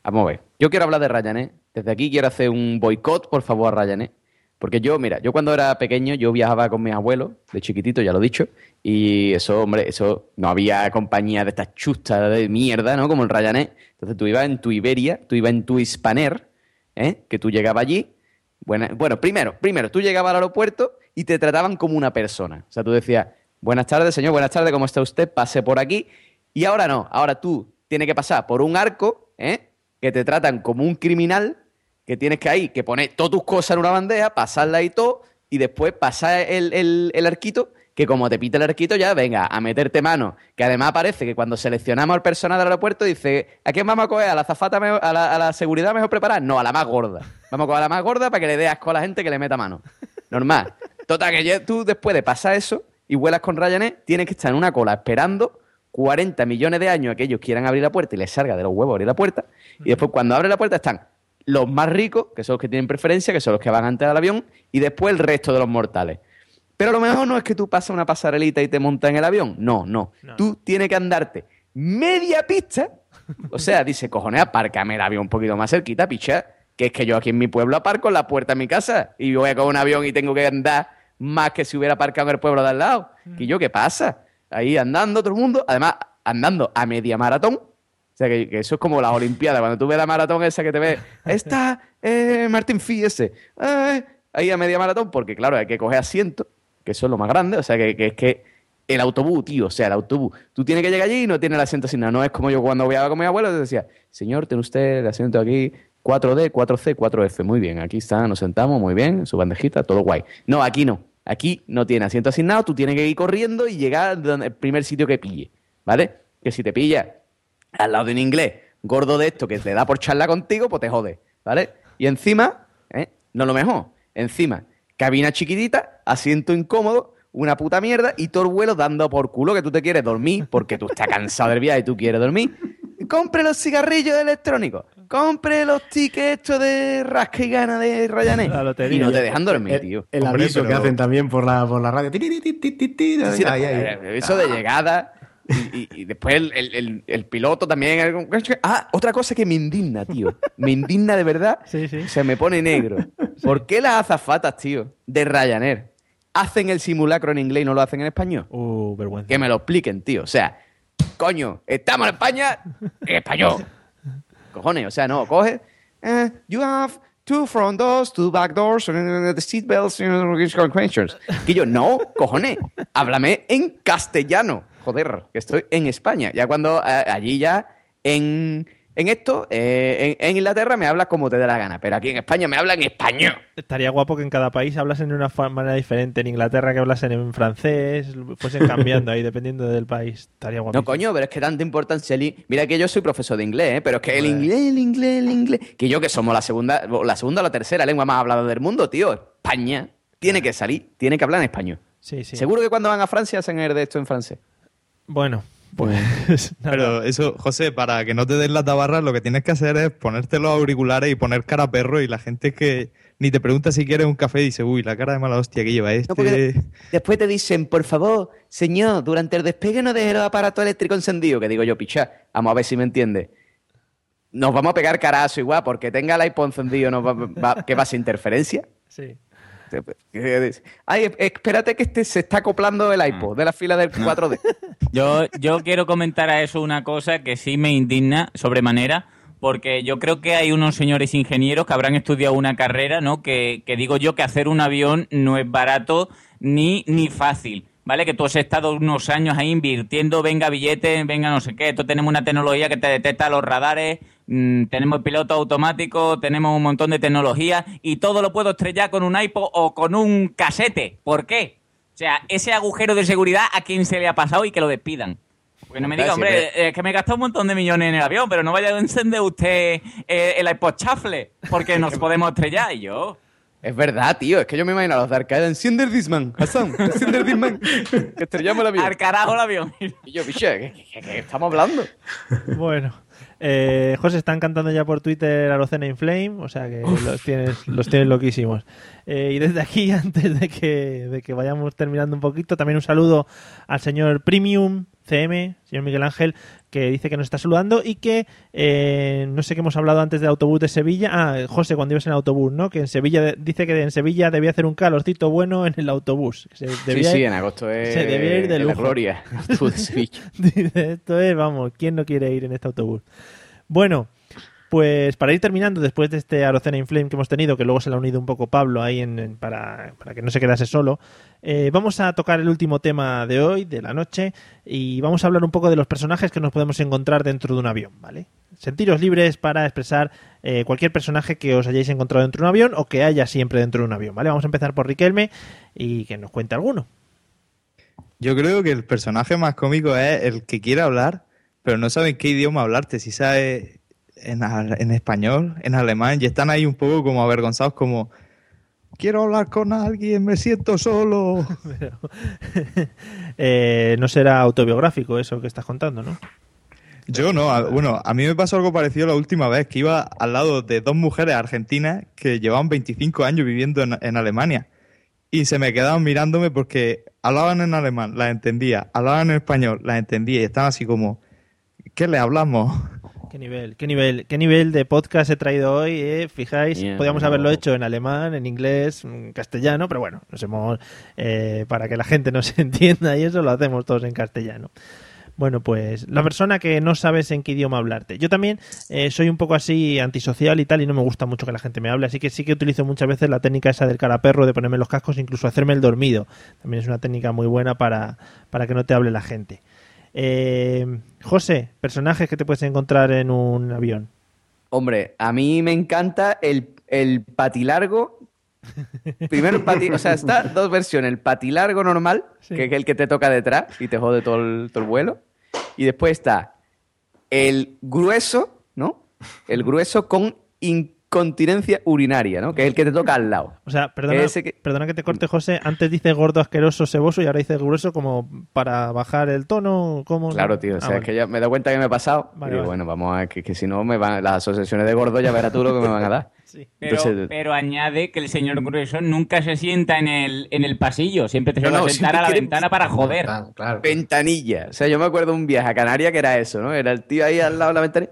Vamos a ver. Yo quiero hablar de Ryanair. Desde aquí quiero hacer un boicot, por favor, a Ryanair. Porque yo, mira, yo cuando era pequeño, yo viajaba con mis abuelos, de chiquitito, ya lo he dicho, y eso, hombre, eso, no había compañía de estas chustas de mierda, ¿no? Como el Ryanair. Entonces tú ibas en tu Iberia, tú ibas en tu Hispaner, ¿eh? Que tú llegabas allí. Buena- bueno, primero, primero, tú llegabas al aeropuerto y te trataban como una persona. O sea, tú decías, buenas tardes, señor, buenas tardes, ¿cómo está usted? Pase por aquí. Y ahora no, ahora tú tienes que pasar por un arco, ¿eh? Que te tratan como un criminal que tienes que ahí, que poner todas tus cosas en una bandeja, pasarla y todo, y después pasar el, el- arquito, que como te pita el arquito ya, venga, a meterte mano. Que además parece que cuando seleccionamos al personal del aeropuerto dice, ¿a quién vamos a coger? ¿A la azafata, mejor- a la, a la seguridad mejor preparada? No, a la más gorda. Vamos a coger a la más gorda para que le dé asco a la gente que le meta mano. Normal. Total, que ya tú después de pasar eso y vuelas con Ryanair, tienes que estar en una cola esperando 40 millones de años a que ellos quieran abrir la puerta y les salga de los huevos abrir la puerta. Y después cuando abre la puerta están los más ricos, que son los que tienen preferencia, que son los que van antes al avión, y después el resto de los mortales. Pero lo mejor no es que tú pasas una pasarelita y te montas en el avión. No, no. Tú tienes que andarte media pista. O sea, dice, cojones, apárcame el avión un poquito más cerquita, picha. Que es que yo aquí en mi pueblo aparco en la puerta de mi casa y voy a coger un avión y tengo que andar más que si hubiera aparcado en el pueblo de al lado. ¿Y yo qué pasa? Ahí andando todo el mundo, además andando a media maratón. O sea, que, eso es como las Olimpiadas. Cuando tú ves la maratón esa que te ves, está eh, Martín Fee ese, eh, ahí a media maratón, porque claro, hay que coger asiento, que eso es lo más grande. O sea, que, es que el autobús, tío, o sea, el autobús. Tú tienes que llegar allí y no tienes el asiento asignado. No es como yo cuando viajaba con mi abuelo, te decía, señor, tiene usted el asiento aquí, 4D, 4C, 4F. Muy bien, aquí está, nos sentamos, muy bien, su bandejita, todo guay. No, aquí no. Aquí no tiene asiento asignado, tú tienes que ir corriendo y llegar el primer sitio que pille, ¿vale? Que si te pilla al lado de un inglés gordo de esto que te da por charla contigo, pues te jode, ¿vale? Y encima, ¿eh? no lo mejor, encima, cabina chiquitita, asiento incómodo, una puta mierda y todo el vuelo dando por culo que tú te quieres dormir porque tú estás cansado del viaje y tú quieres dormir. Compre los cigarrillos electrónicos, compre los tickets estos de rasca y gana de Ryanair La lotería. y no te dejan dormir, El, tío. el Hombre, aviso que hacen también por la, por la radio. Eh, Eso de llegada. Y, y- y después el, el- el- el piloto también. Ah, otra cosa que me indigna, tío. Me indigna de verdad. Sí, sí. Se me pone negro. ¿Por qué las azafatas, tío, de Ryanair hacen el simulacro en inglés y no lo hacen en español? Uh, vergüenza. Que me lo expliquen, tío. O sea, coño, estamos en España en español. Cojones, o sea, no, coge. eh, you have two front doors, two back doors, and the seat belts. Que yo, no, cojones, háblame en castellano. Joder, que estoy en España. Ya cuando eh, allí ya en, en esto, eh, en, en Inglaterra me hablas como te dé la gana, pero aquí en España me habla en español. Estaría guapo que en cada país hablasen de una manera diferente. En Inglaterra que hablasen en francés, fuesen cambiando ahí dependiendo del país. Estaría guapo. No, coño, pero es que tanta importancia el Mira que yo soy profesor de inglés, ¿eh? pero es que el inglés, el inglés, el inglés. Que yo que somos la segunda, la segunda o la tercera lengua más hablada del mundo, tío. España tiene que salir, tiene que hablar en español. Sí, sí. Seguro que cuando van a Francia hacen el de esto en francés. Bueno, pues. nada. Pero eso, José, para que no te den la tabarra, lo que tienes que hacer es ponerte los auriculares y poner cara a perro y la gente que ni te pregunta si quieres un café y dice, uy, la cara de mala hostia que lleva este. No, después te dicen, por favor, señor, durante el despegue no deje los aparatos eléctricos encendidos. Que digo yo, picha, vamos a ver si me entiende. Nos vamos a pegar carazo igual, porque tenga el iPod encendido, ¿no va, va- ¿qué pasa? ¿Interferencia? Sí. Ay, espérate que este se está acoplando el iPod de la fila del 4D. Yo, yo quiero comentar a eso una cosa que sí me indigna sobremanera, porque yo creo que hay unos señores ingenieros que habrán estudiado una carrera, ¿no? Que, que digo yo que hacer un avión no es barato ni, ni fácil. ¿Vale? Que tú has estado unos años ahí invirtiendo, venga billetes, venga no sé qué. Esto tenemos una tecnología que te detecta los radares, mm, tenemos piloto automático, tenemos un montón de tecnología y todo lo puedo estrellar con un iPod o con un casete. ¿Por qué? O sea, ese agujero de seguridad a quién se le ha pasado y que lo despidan. Porque no me diga, Hombre, es que me he gastado un montón de millones en el avión, pero no vaya a encender usted eh, el iPod chafle, porque nos podemos estrellar. Y yo, Es verdad, tío. Es que yo me imagino a los de Arcade. Enciende el Disman, Hassan. Enciende el Disman. que estrellamos el avión. al carajo el avión. Y yo, piche, ¿qué, qué- qué estamos hablando? Bueno. Eh, José, están cantando ya por Twitter Arocena Inflame, o sea que los tienes, los tienes loquísimos. Eh, y desde aquí, antes de que, de que vayamos terminando un poquito, también un saludo al señor Premium CM, señor Miguel Ángel, que dice que nos está saludando y que eh, no sé qué hemos hablado antes del autobús de Sevilla. Ah, José, cuando ibas en autobús, ¿no? Que en Sevilla dice que en Sevilla debía hacer un calorcito bueno en el autobús. se debía sí, sí, en agosto es se debía ir de en la lujo. gloria. Tú de Sevilla. Dice, esto es, vamos, ¿quién no quiere ir en este autobús? Bueno, Pues para ir terminando, después de este Arocena Inflame que hemos tenido, que luego se le ha unido un poco Pablo ahí en, para, para que no se quedase solo, eh, vamos a tocar el último tema de hoy, de la noche, y vamos a hablar un poco de los personajes que nos podemos encontrar dentro de un avión, ¿vale? Sentiros libres para expresar eh, cualquier personaje que os hayáis encontrado dentro de un avión o que haya siempre dentro de un avión, ¿vale? Vamos a empezar por Riquelme y que nos cuente alguno. Yo creo que el personaje más cómico es el que quiere hablar, pero no sabe en qué idioma hablarte, si sabe en, en español, en alemán, y están ahí un poco como avergonzados, como quiero hablar con alguien, me siento solo. Eh, no será autobiográfico eso que estás contando, ¿no? Yo no, a- bueno, a mí me pasó algo parecido la última vez, que iba al lado de dos mujeres argentinas que llevaban 25 años viviendo en, en Alemania. Y se me quedaban mirándome porque hablaban en alemán, las entendía, hablaban en español, las entendía, y estaban así como, ¿qué le hablamos? ¿Qué nivel, qué nivel, qué nivel de podcast he traído hoy? eh? Fijáis, Yeah, podíamos no. haberlo hecho en alemán, en inglés, en castellano, pero bueno, nos hemos eh, para que la gente nos entienda y eso lo hacemos todos en castellano. Bueno, pues la persona que no sabes en qué idioma hablarte. Yo también eh, soy un poco así antisocial y tal, y no me gusta mucho que la gente me hable, así que sí que utilizo muchas veces la técnica esa del caraperro, de ponerme los cascos, incluso hacerme el dormido. También es una técnica muy buena para, para que no te hable la gente. Eh, José, personajes que te puedes encontrar en un avión. Hombre, a mí me encanta el, el patilargo. Primero el pati, o sea, está dos versiones. El patilargo normal, Sí. que es el que te toca detrás y te jode todo el, todo el vuelo. Y después está el grueso, ¿no? El grueso con incontinencia urinaria, ¿no? Que es el que te toca al lado. O sea, perdona, Ese que- perdona que te corte, José. Antes dices gordo, asqueroso, seboso y ahora dices grueso como para bajar el tono. ¿cómo? Claro, tío. O Ah, sea, vale. es que ya me he dado cuenta que me he pasado. Vale, y digo, vale. bueno, vamos a que, que si no me van las asociaciones de gordo, ya verás tú lo que me van a dar. Sí. Pero, Entonces- pero añade que el señor Grueso nunca se sienta en el, en el pasillo, siempre te No, suele no, sentar a la quiere- ventana para joder. Claro, claro. Ventanilla. O sea, yo me acuerdo de un viaje a Canarias que era eso, ¿no? Era el tío ahí al lado de la ventanilla.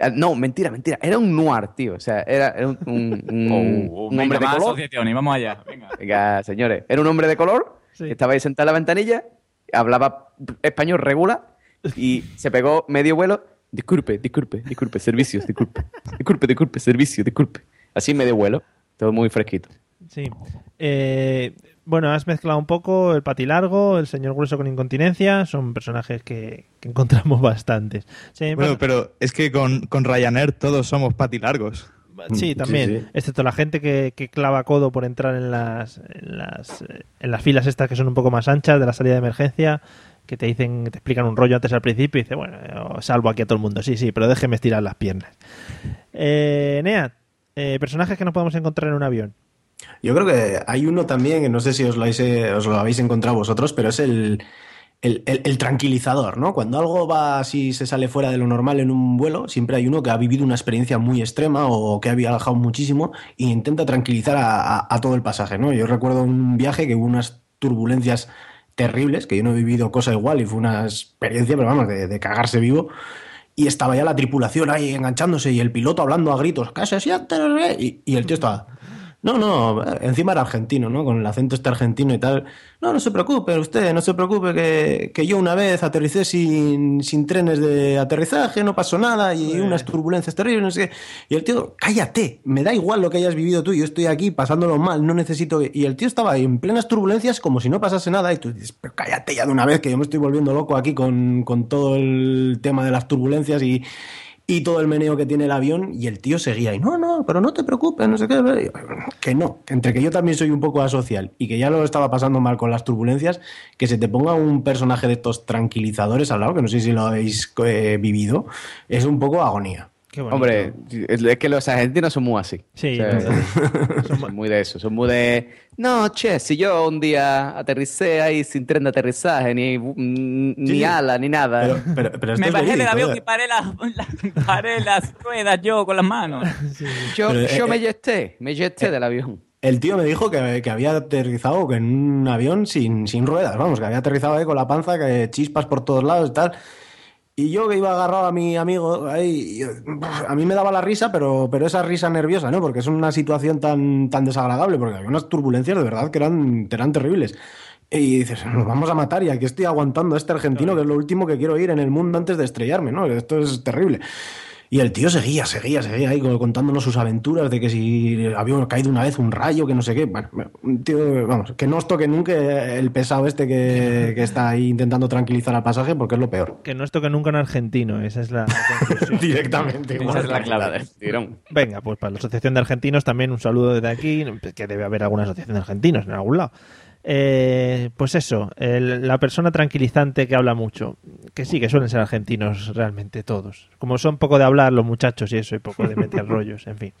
Ah, No, mentira, mentira. Era un noir, tío. O sea, era, era un, un- un- Oh, un venga, hombre de color. asociaciones, vamos allá. Venga. Venga, señores. Era un hombre de color Sí. que estaba ahí sentado en la ventanilla, hablaba español regular y se pegó medio vuelo. Disculpe, disculpe, disculpe, servicios, disculpe. Disculpe, disculpe, servicio, disculpe. Así medio vuelo. Todo muy fresquito. Sí. Eh, bueno, has mezclado un poco el patilargo, el señor grueso con incontinencia. Son personajes que, que encontramos bastantes. Sí, Bueno, pasa- pero es que con, con Ryanair todos somos patilargos. Sí, también. sí. Excepto la gente que, que clava codo por entrar en las, en las eh, en las filas estas que son un poco más anchas de la salida de emergencia, que te dicen, te explican un rollo antes al principio y dice, bueno, salvo aquí a todo el mundo. Sí, sí, pero déjeme estirar las piernas. Eh, Nea, eh, personajes que no podemos encontrar en un avión. Yo creo que hay uno también, no sé si os lo habéis, eh, os encontrado vosotros, pero es el, el, tranquilizador, ¿no? Cuando algo va así, se sale fuera de lo normal en un vuelo, siempre hay uno que ha vivido una experiencia muy extrema o que ha viajado muchísimo e intenta tranquilizar a, todo el pasaje, ¿no? Yo recuerdo un viaje que hubo unas turbulencias terribles, que yo no he vivido cosa igual y fue una experiencia, pero vamos, de, cagarse vivo. Y estaba ya la tripulación ahí enganchándose y el piloto hablando a gritos, ¡que se qué", Y, y el tío estaba, no, no, encima era argentino, ¿no? Con el acento este argentino y tal. No, no se preocupe usted, no se preocupe que, que yo una vez aterricé sin, sin trenes de aterrizaje, no pasó nada y unas turbulencias terribles, no sé qué. Y el tío, cállate, me da igual lo que hayas vivido tú, yo estoy aquí pasándolo mal, no necesito... que-". Y el tío estaba ahí en plenas turbulencias como si no pasase nada y tú dices, pero cállate ya de una vez que yo me estoy volviendo loco aquí con, con todo el tema de las turbulencias y, y todo el meneo que tiene el avión y el tío seguía ahí, no, no, pero no te preocupes, no sé qué, Y que no, entre que yo también soy un poco asocial y que ya lo estaba pasando mal con las turbulencias, que se te ponga un personaje de estos tranquilizadores al lado, que no sé si lo habéis eh, vivido, es un poco agonía. Qué bonito. Hombre, es que los argentinos son muy así. Sí, O sea, son muy de eso. Son muy de. No, che, si yo un día aterricé ahí sin tren de aterrizaje, ni, ni Sí. ala, ni nada. Pero, pero, pero esto Me es bajé del avión ¿eh? y paré las, la- paré las ruedas yo con las manos. yo pero, yo eh, me eh, yeté, me yeté del avión. El tío me dijo que, que había aterrizado en un avión sin, sin ruedas, vamos, que había aterrizado ahí con la panza, que chispas por todos lados y tal. Y yo que iba agarrado a mi amigo ahí, a mí me daba la risa, pero, pero esa risa nerviosa, ¿no? Porque es una situación tan, tan desagradable, porque había unas turbulencias de verdad que eran, eran terribles. Y dices, nos vamos a matar y aquí estoy aguantando a este argentino, que es lo último que quiero ir en el mundo antes de estrellarme, ¿no? Esto es terrible. Y el tío seguía, seguía, seguía ahí contándonos sus aventuras de que si había caído una vez un rayo, que no sé qué. Bueno, un tío, vamos, que no os toque nunca el pesado este que, que está ahí intentando tranquilizar al pasaje porque es lo peor. Que no es toque nunca en argentino, esa es la conclusión. Directamente. Esa es la clave. Tirón. Venga, pues para la Asociación de Argentinos también un saludo desde aquí, que debe haber alguna asociación de argentinos en algún lado. Eh, pues eso, el- la persona tranquilizante que habla mucho, que sí, que suelen ser argentinos realmente todos. Como son poco de hablar los muchachos y eso, y poco de meter rollos, en fin.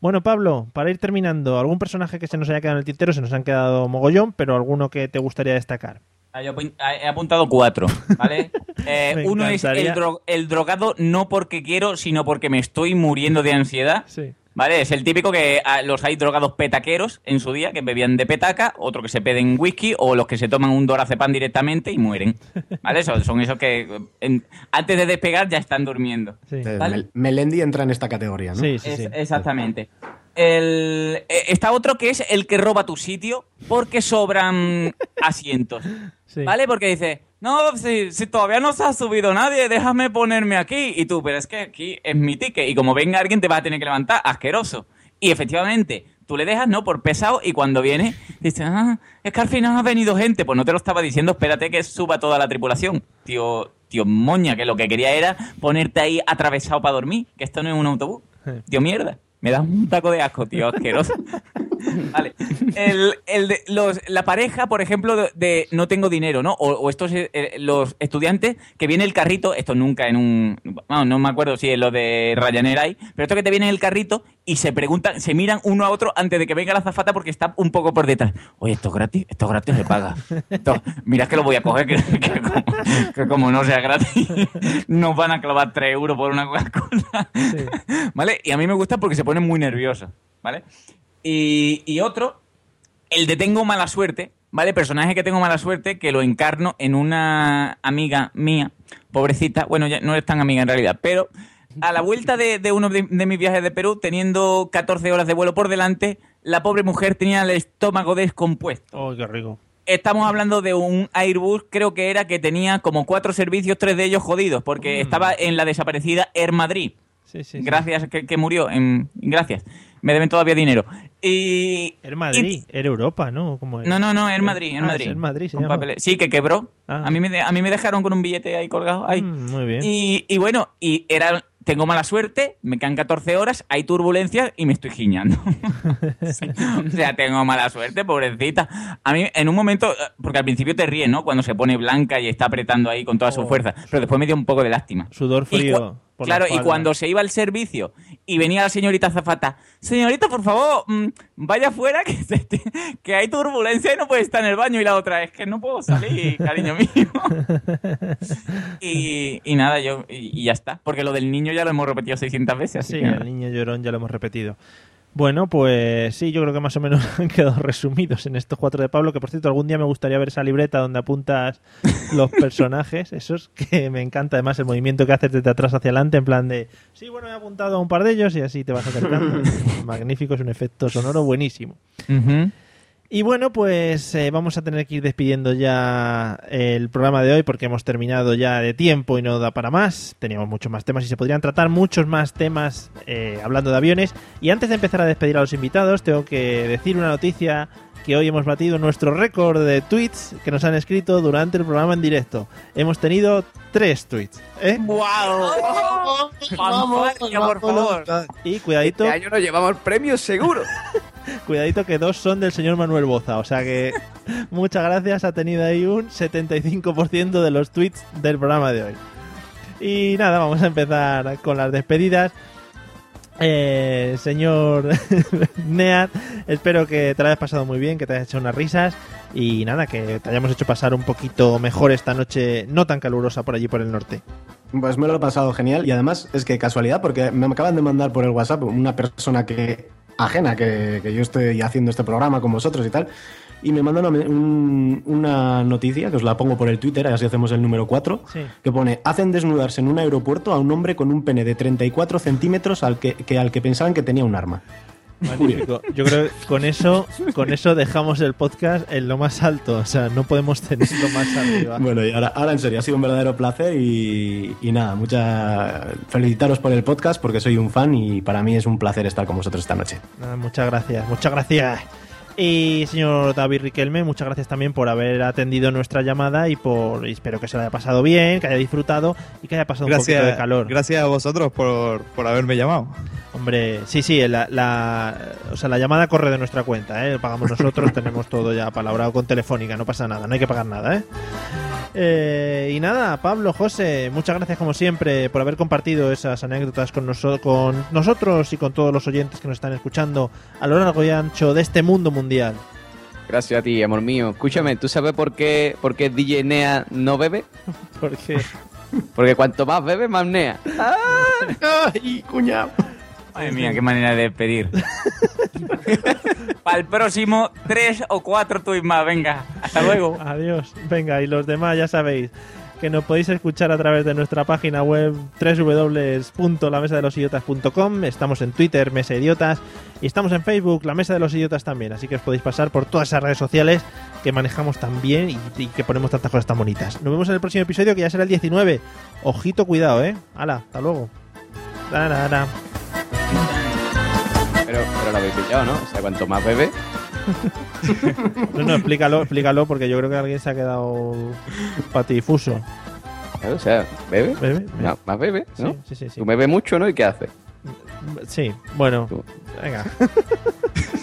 Bueno, Pablo, para ir terminando, ¿algún personaje que se nos haya quedado en el tintero? Se nos han quedado mogollón, pero alguno que te gustaría destacar. Ah, yo ah, he apuntado cuatro, ¿vale? Eh, uno es el, dro- el drogado no porque quiero, sino porque me estoy muriendo de ansiedad. Sí. ¿Vale? Es el típico que ah, los hay drogados petaqueros en su día, que bebían de petaca, otro que se peden whisky, o los que se toman un dorazepam directamente y mueren. ¿Vale? Son, son esos que en- antes de despegar ya están durmiendo. Sí, Eh, Vale. Melendi entra en esta categoría, ¿no? sí, sí. Es- sí. Exactamente. El, eh, está otro que es el que roba tu sitio porque sobran asientos. Sí. ¿Vale? Porque dice, no, si, si todavía no se ha subido nadie, déjame ponerme aquí. Y tú, pero es que aquí es mi ticket. Y como venga alguien te vas a tener que levantar, asqueroso. Y efectivamente, tú le dejas, ¿no? Por pesado y cuando viene, dice, ah, es que al final ha venido gente. Pues no te lo estaba diciendo, espérate que suba toda la tripulación. Tío, tío moña, que lo que quería era ponerte ahí atravesado para dormir, que esto no es un autobús. Tío mierda. Me das un taco de asco, tío, asqueroso. Vale. El, el de- los, la pareja, por ejemplo, de, de no tengo dinero, ¿no? O, o estos, eh, eh, los estudiantes que viene el carrito, esto nunca en un. No, no me acuerdo si en lo de Ryanair hay, pero esto que te viene en el carrito y se preguntan, se miran uno a otro antes de que venga la zafata porque está un poco por detrás. Oye, esto es gratis, esto es gratis, se paga. Esto- mira que lo voy a coger, que, que como, que como no sea gratis, nos van a clavar 3 euros por una Coca-Cola. ¿Vale? Y a mí me gusta porque se ponen muy nerviosos, ¿vale? Y, y otro, el de Tengo Mala Suerte, ¿vale? Personaje que tengo mala suerte, que lo encarno en una amiga mía, pobrecita, bueno, ya no es tan amiga en realidad, pero a la vuelta de, de uno de, de mis viajes de Perú, teniendo 14 horas de vuelo por delante, la pobre mujer tenía el estómago descompuesto. Oh, qué rico. Estamos hablando de un Airbus, creo que era que tenía como cuatro servicios, tres de ellos jodidos, porque estaba en la desaparecida Air Madrid. Sí, sí, sí. Gracias, que, que murió. En, gracias. Me deben todavía dinero. Y. Era Madrid, era Europa, ¿no? No, no, no, en Madrid, en Ah, Madrid. Madrid. Sí, que quebró. Ah. A, mí me a mí me dejaron con un billete ahí colgado. Ahí. Mm, muy bien. Y, y bueno, y era. Tengo mala suerte, me quedan 14 horas, hay turbulencias y me estoy giñando. O sea, tengo mala suerte, pobrecita. A mí, en un momento, eh, porque al principio te ríes, ¿no? Cuando se pone blanca y está apretando ahí con toda su Oh. fuerza. Pero después me dio un poco de lástima. Sudor frío. Claro, y cuando se iba al servicio y venía la señorita Zafata, señorita, por favor, mm, vaya afuera que, se- que hay turbulencia y no puede estar en el baño. Y la otra es que no puedo salir, cariño mío. y, y nada, yo y, y ya está. Porque lo del niño ya lo hemos repetido 600 veces. Así Sí, que el niño llorón ya lo hemos repetido. Bueno, pues sí, yo creo que más o menos han quedado resumidos en estos cuatro de Pablo, que por cierto algún día me gustaría ver esa libreta donde apuntas los personajes, esos que me encanta además el movimiento que haces desde atrás hacia adelante, en plan de, sí, bueno, he apuntado a un par de ellos y así te vas acercando. Magnífico, es un efecto sonoro buenísimo. Y bueno, pues eh, vamos a tener que ir despidiendo ya el programa de hoy porque hemos terminado ya de tiempo y no da para más. Teníamos muchos más temas y se podrían tratar muchos más temas eh, hablando de aviones. Y antes de empezar a despedir a los invitados, tengo que decir una noticia que hoy hemos batido nuestro récord de tweets que nos han escrito durante el programa en directo. Hemos tenido tres tweets. ¿eh? ¡Guau! Fanfarria, por favor. Y cuidadito. Este año nos llevamos premios seguro. Cuidadito que dos son del señor Manuel Boza, o sea que muchas gracias, ha tenido ahí un 75% de los tweets del programa de hoy. Y nada, vamos a empezar con las despedidas. Eh, señor Neat, espero que te lo hayas pasado muy bien, que te hayas hecho unas risas y nada, que te hayamos hecho pasar un poquito mejor esta noche no tan calurosa por allí por el norte. Pues me lo he pasado genial y además es que casualidad porque me acaban de mandar por el WhatsApp una persona que ajena que, que yo estoy haciendo este programa con vosotros y tal y me mandan una, un- una noticia que os la pongo por el Twitter, así hacemos el número 4, Sí. que pone hacen desnudarse en un aeropuerto a un hombre con un pene de 34 centímetros al que, que al que pensaban que tenía un arma. Magnífico. Yo creo que con eso, con eso dejamos el podcast en lo más alto. O sea, no podemos tenerlo más arriba. Bueno, y ahora, ahora en serio, ha sido un verdadero placer y, y nada, mucha felicitaros por el podcast porque soy un fan y para mí es un placer estar con vosotros esta noche. Nada, muchas gracias, muchas gracias. Y señor David Riquelme, muchas gracias también por haber atendido nuestra llamada y por y espero que se lo haya pasado bien, que haya disfrutado y que haya pasado un poquito de calor. gracias a vosotros por, por haberme llamado. Hombre, sí, sí, la, la- o sea, la llamada corre de nuestra cuenta, ¿eh? Pagamos nosotros, tenemos todo ya palabrado con Telefónica, no pasa nada, no hay que pagar nada, ¿eh? Eh, y nada, Pablo, José, muchas gracias como siempre por haber compartido esas anécdotas con, noso- con nosotros y con todos los oyentes que nos están escuchando a lo largo y ancho de este mundo mundial. Gracias a ti, amor mío. Escúchame, ¿tú sabes por qué, por qué DJ Nea no bebe? Porque Porque cuanto más bebe, más Nea. ¡Ay, cuñado! Madre mía, qué manera de despedir. Para el próximo, tres o cuatro tuits más. Venga, hasta luego. Adiós. Venga, y los demás ya sabéis que nos podéis escuchar a través de nuestra página web www.lamesadelosidiotas.com. Estamos en Twitter, Mesa Idiotas, y estamos en Facebook, La Mesa de los Idiotas también. Así que os podéis pasar por todas esas redes sociales que manejamos tan bien y, y que ponemos tantas cosas tan bonitas. Nos vemos en el próximo episodio que ya será el 19. Ojito, cuidado, ¿eh? Hala, hasta luego. Da, da, da. Pero, pero lo habéis pillado, ¿no? O sea, cuanto más bebe, No, no, explícalo, explícalo porque yo creo que alguien se ha quedado patifuso. claro, o sea, bebe. ¿Bebe? Más, más bebe, ¿no? Sí, sí, sí, sí. Tú bebes mucho, ¿no? ¿Y qué haces? Sí, bueno, Tú. venga.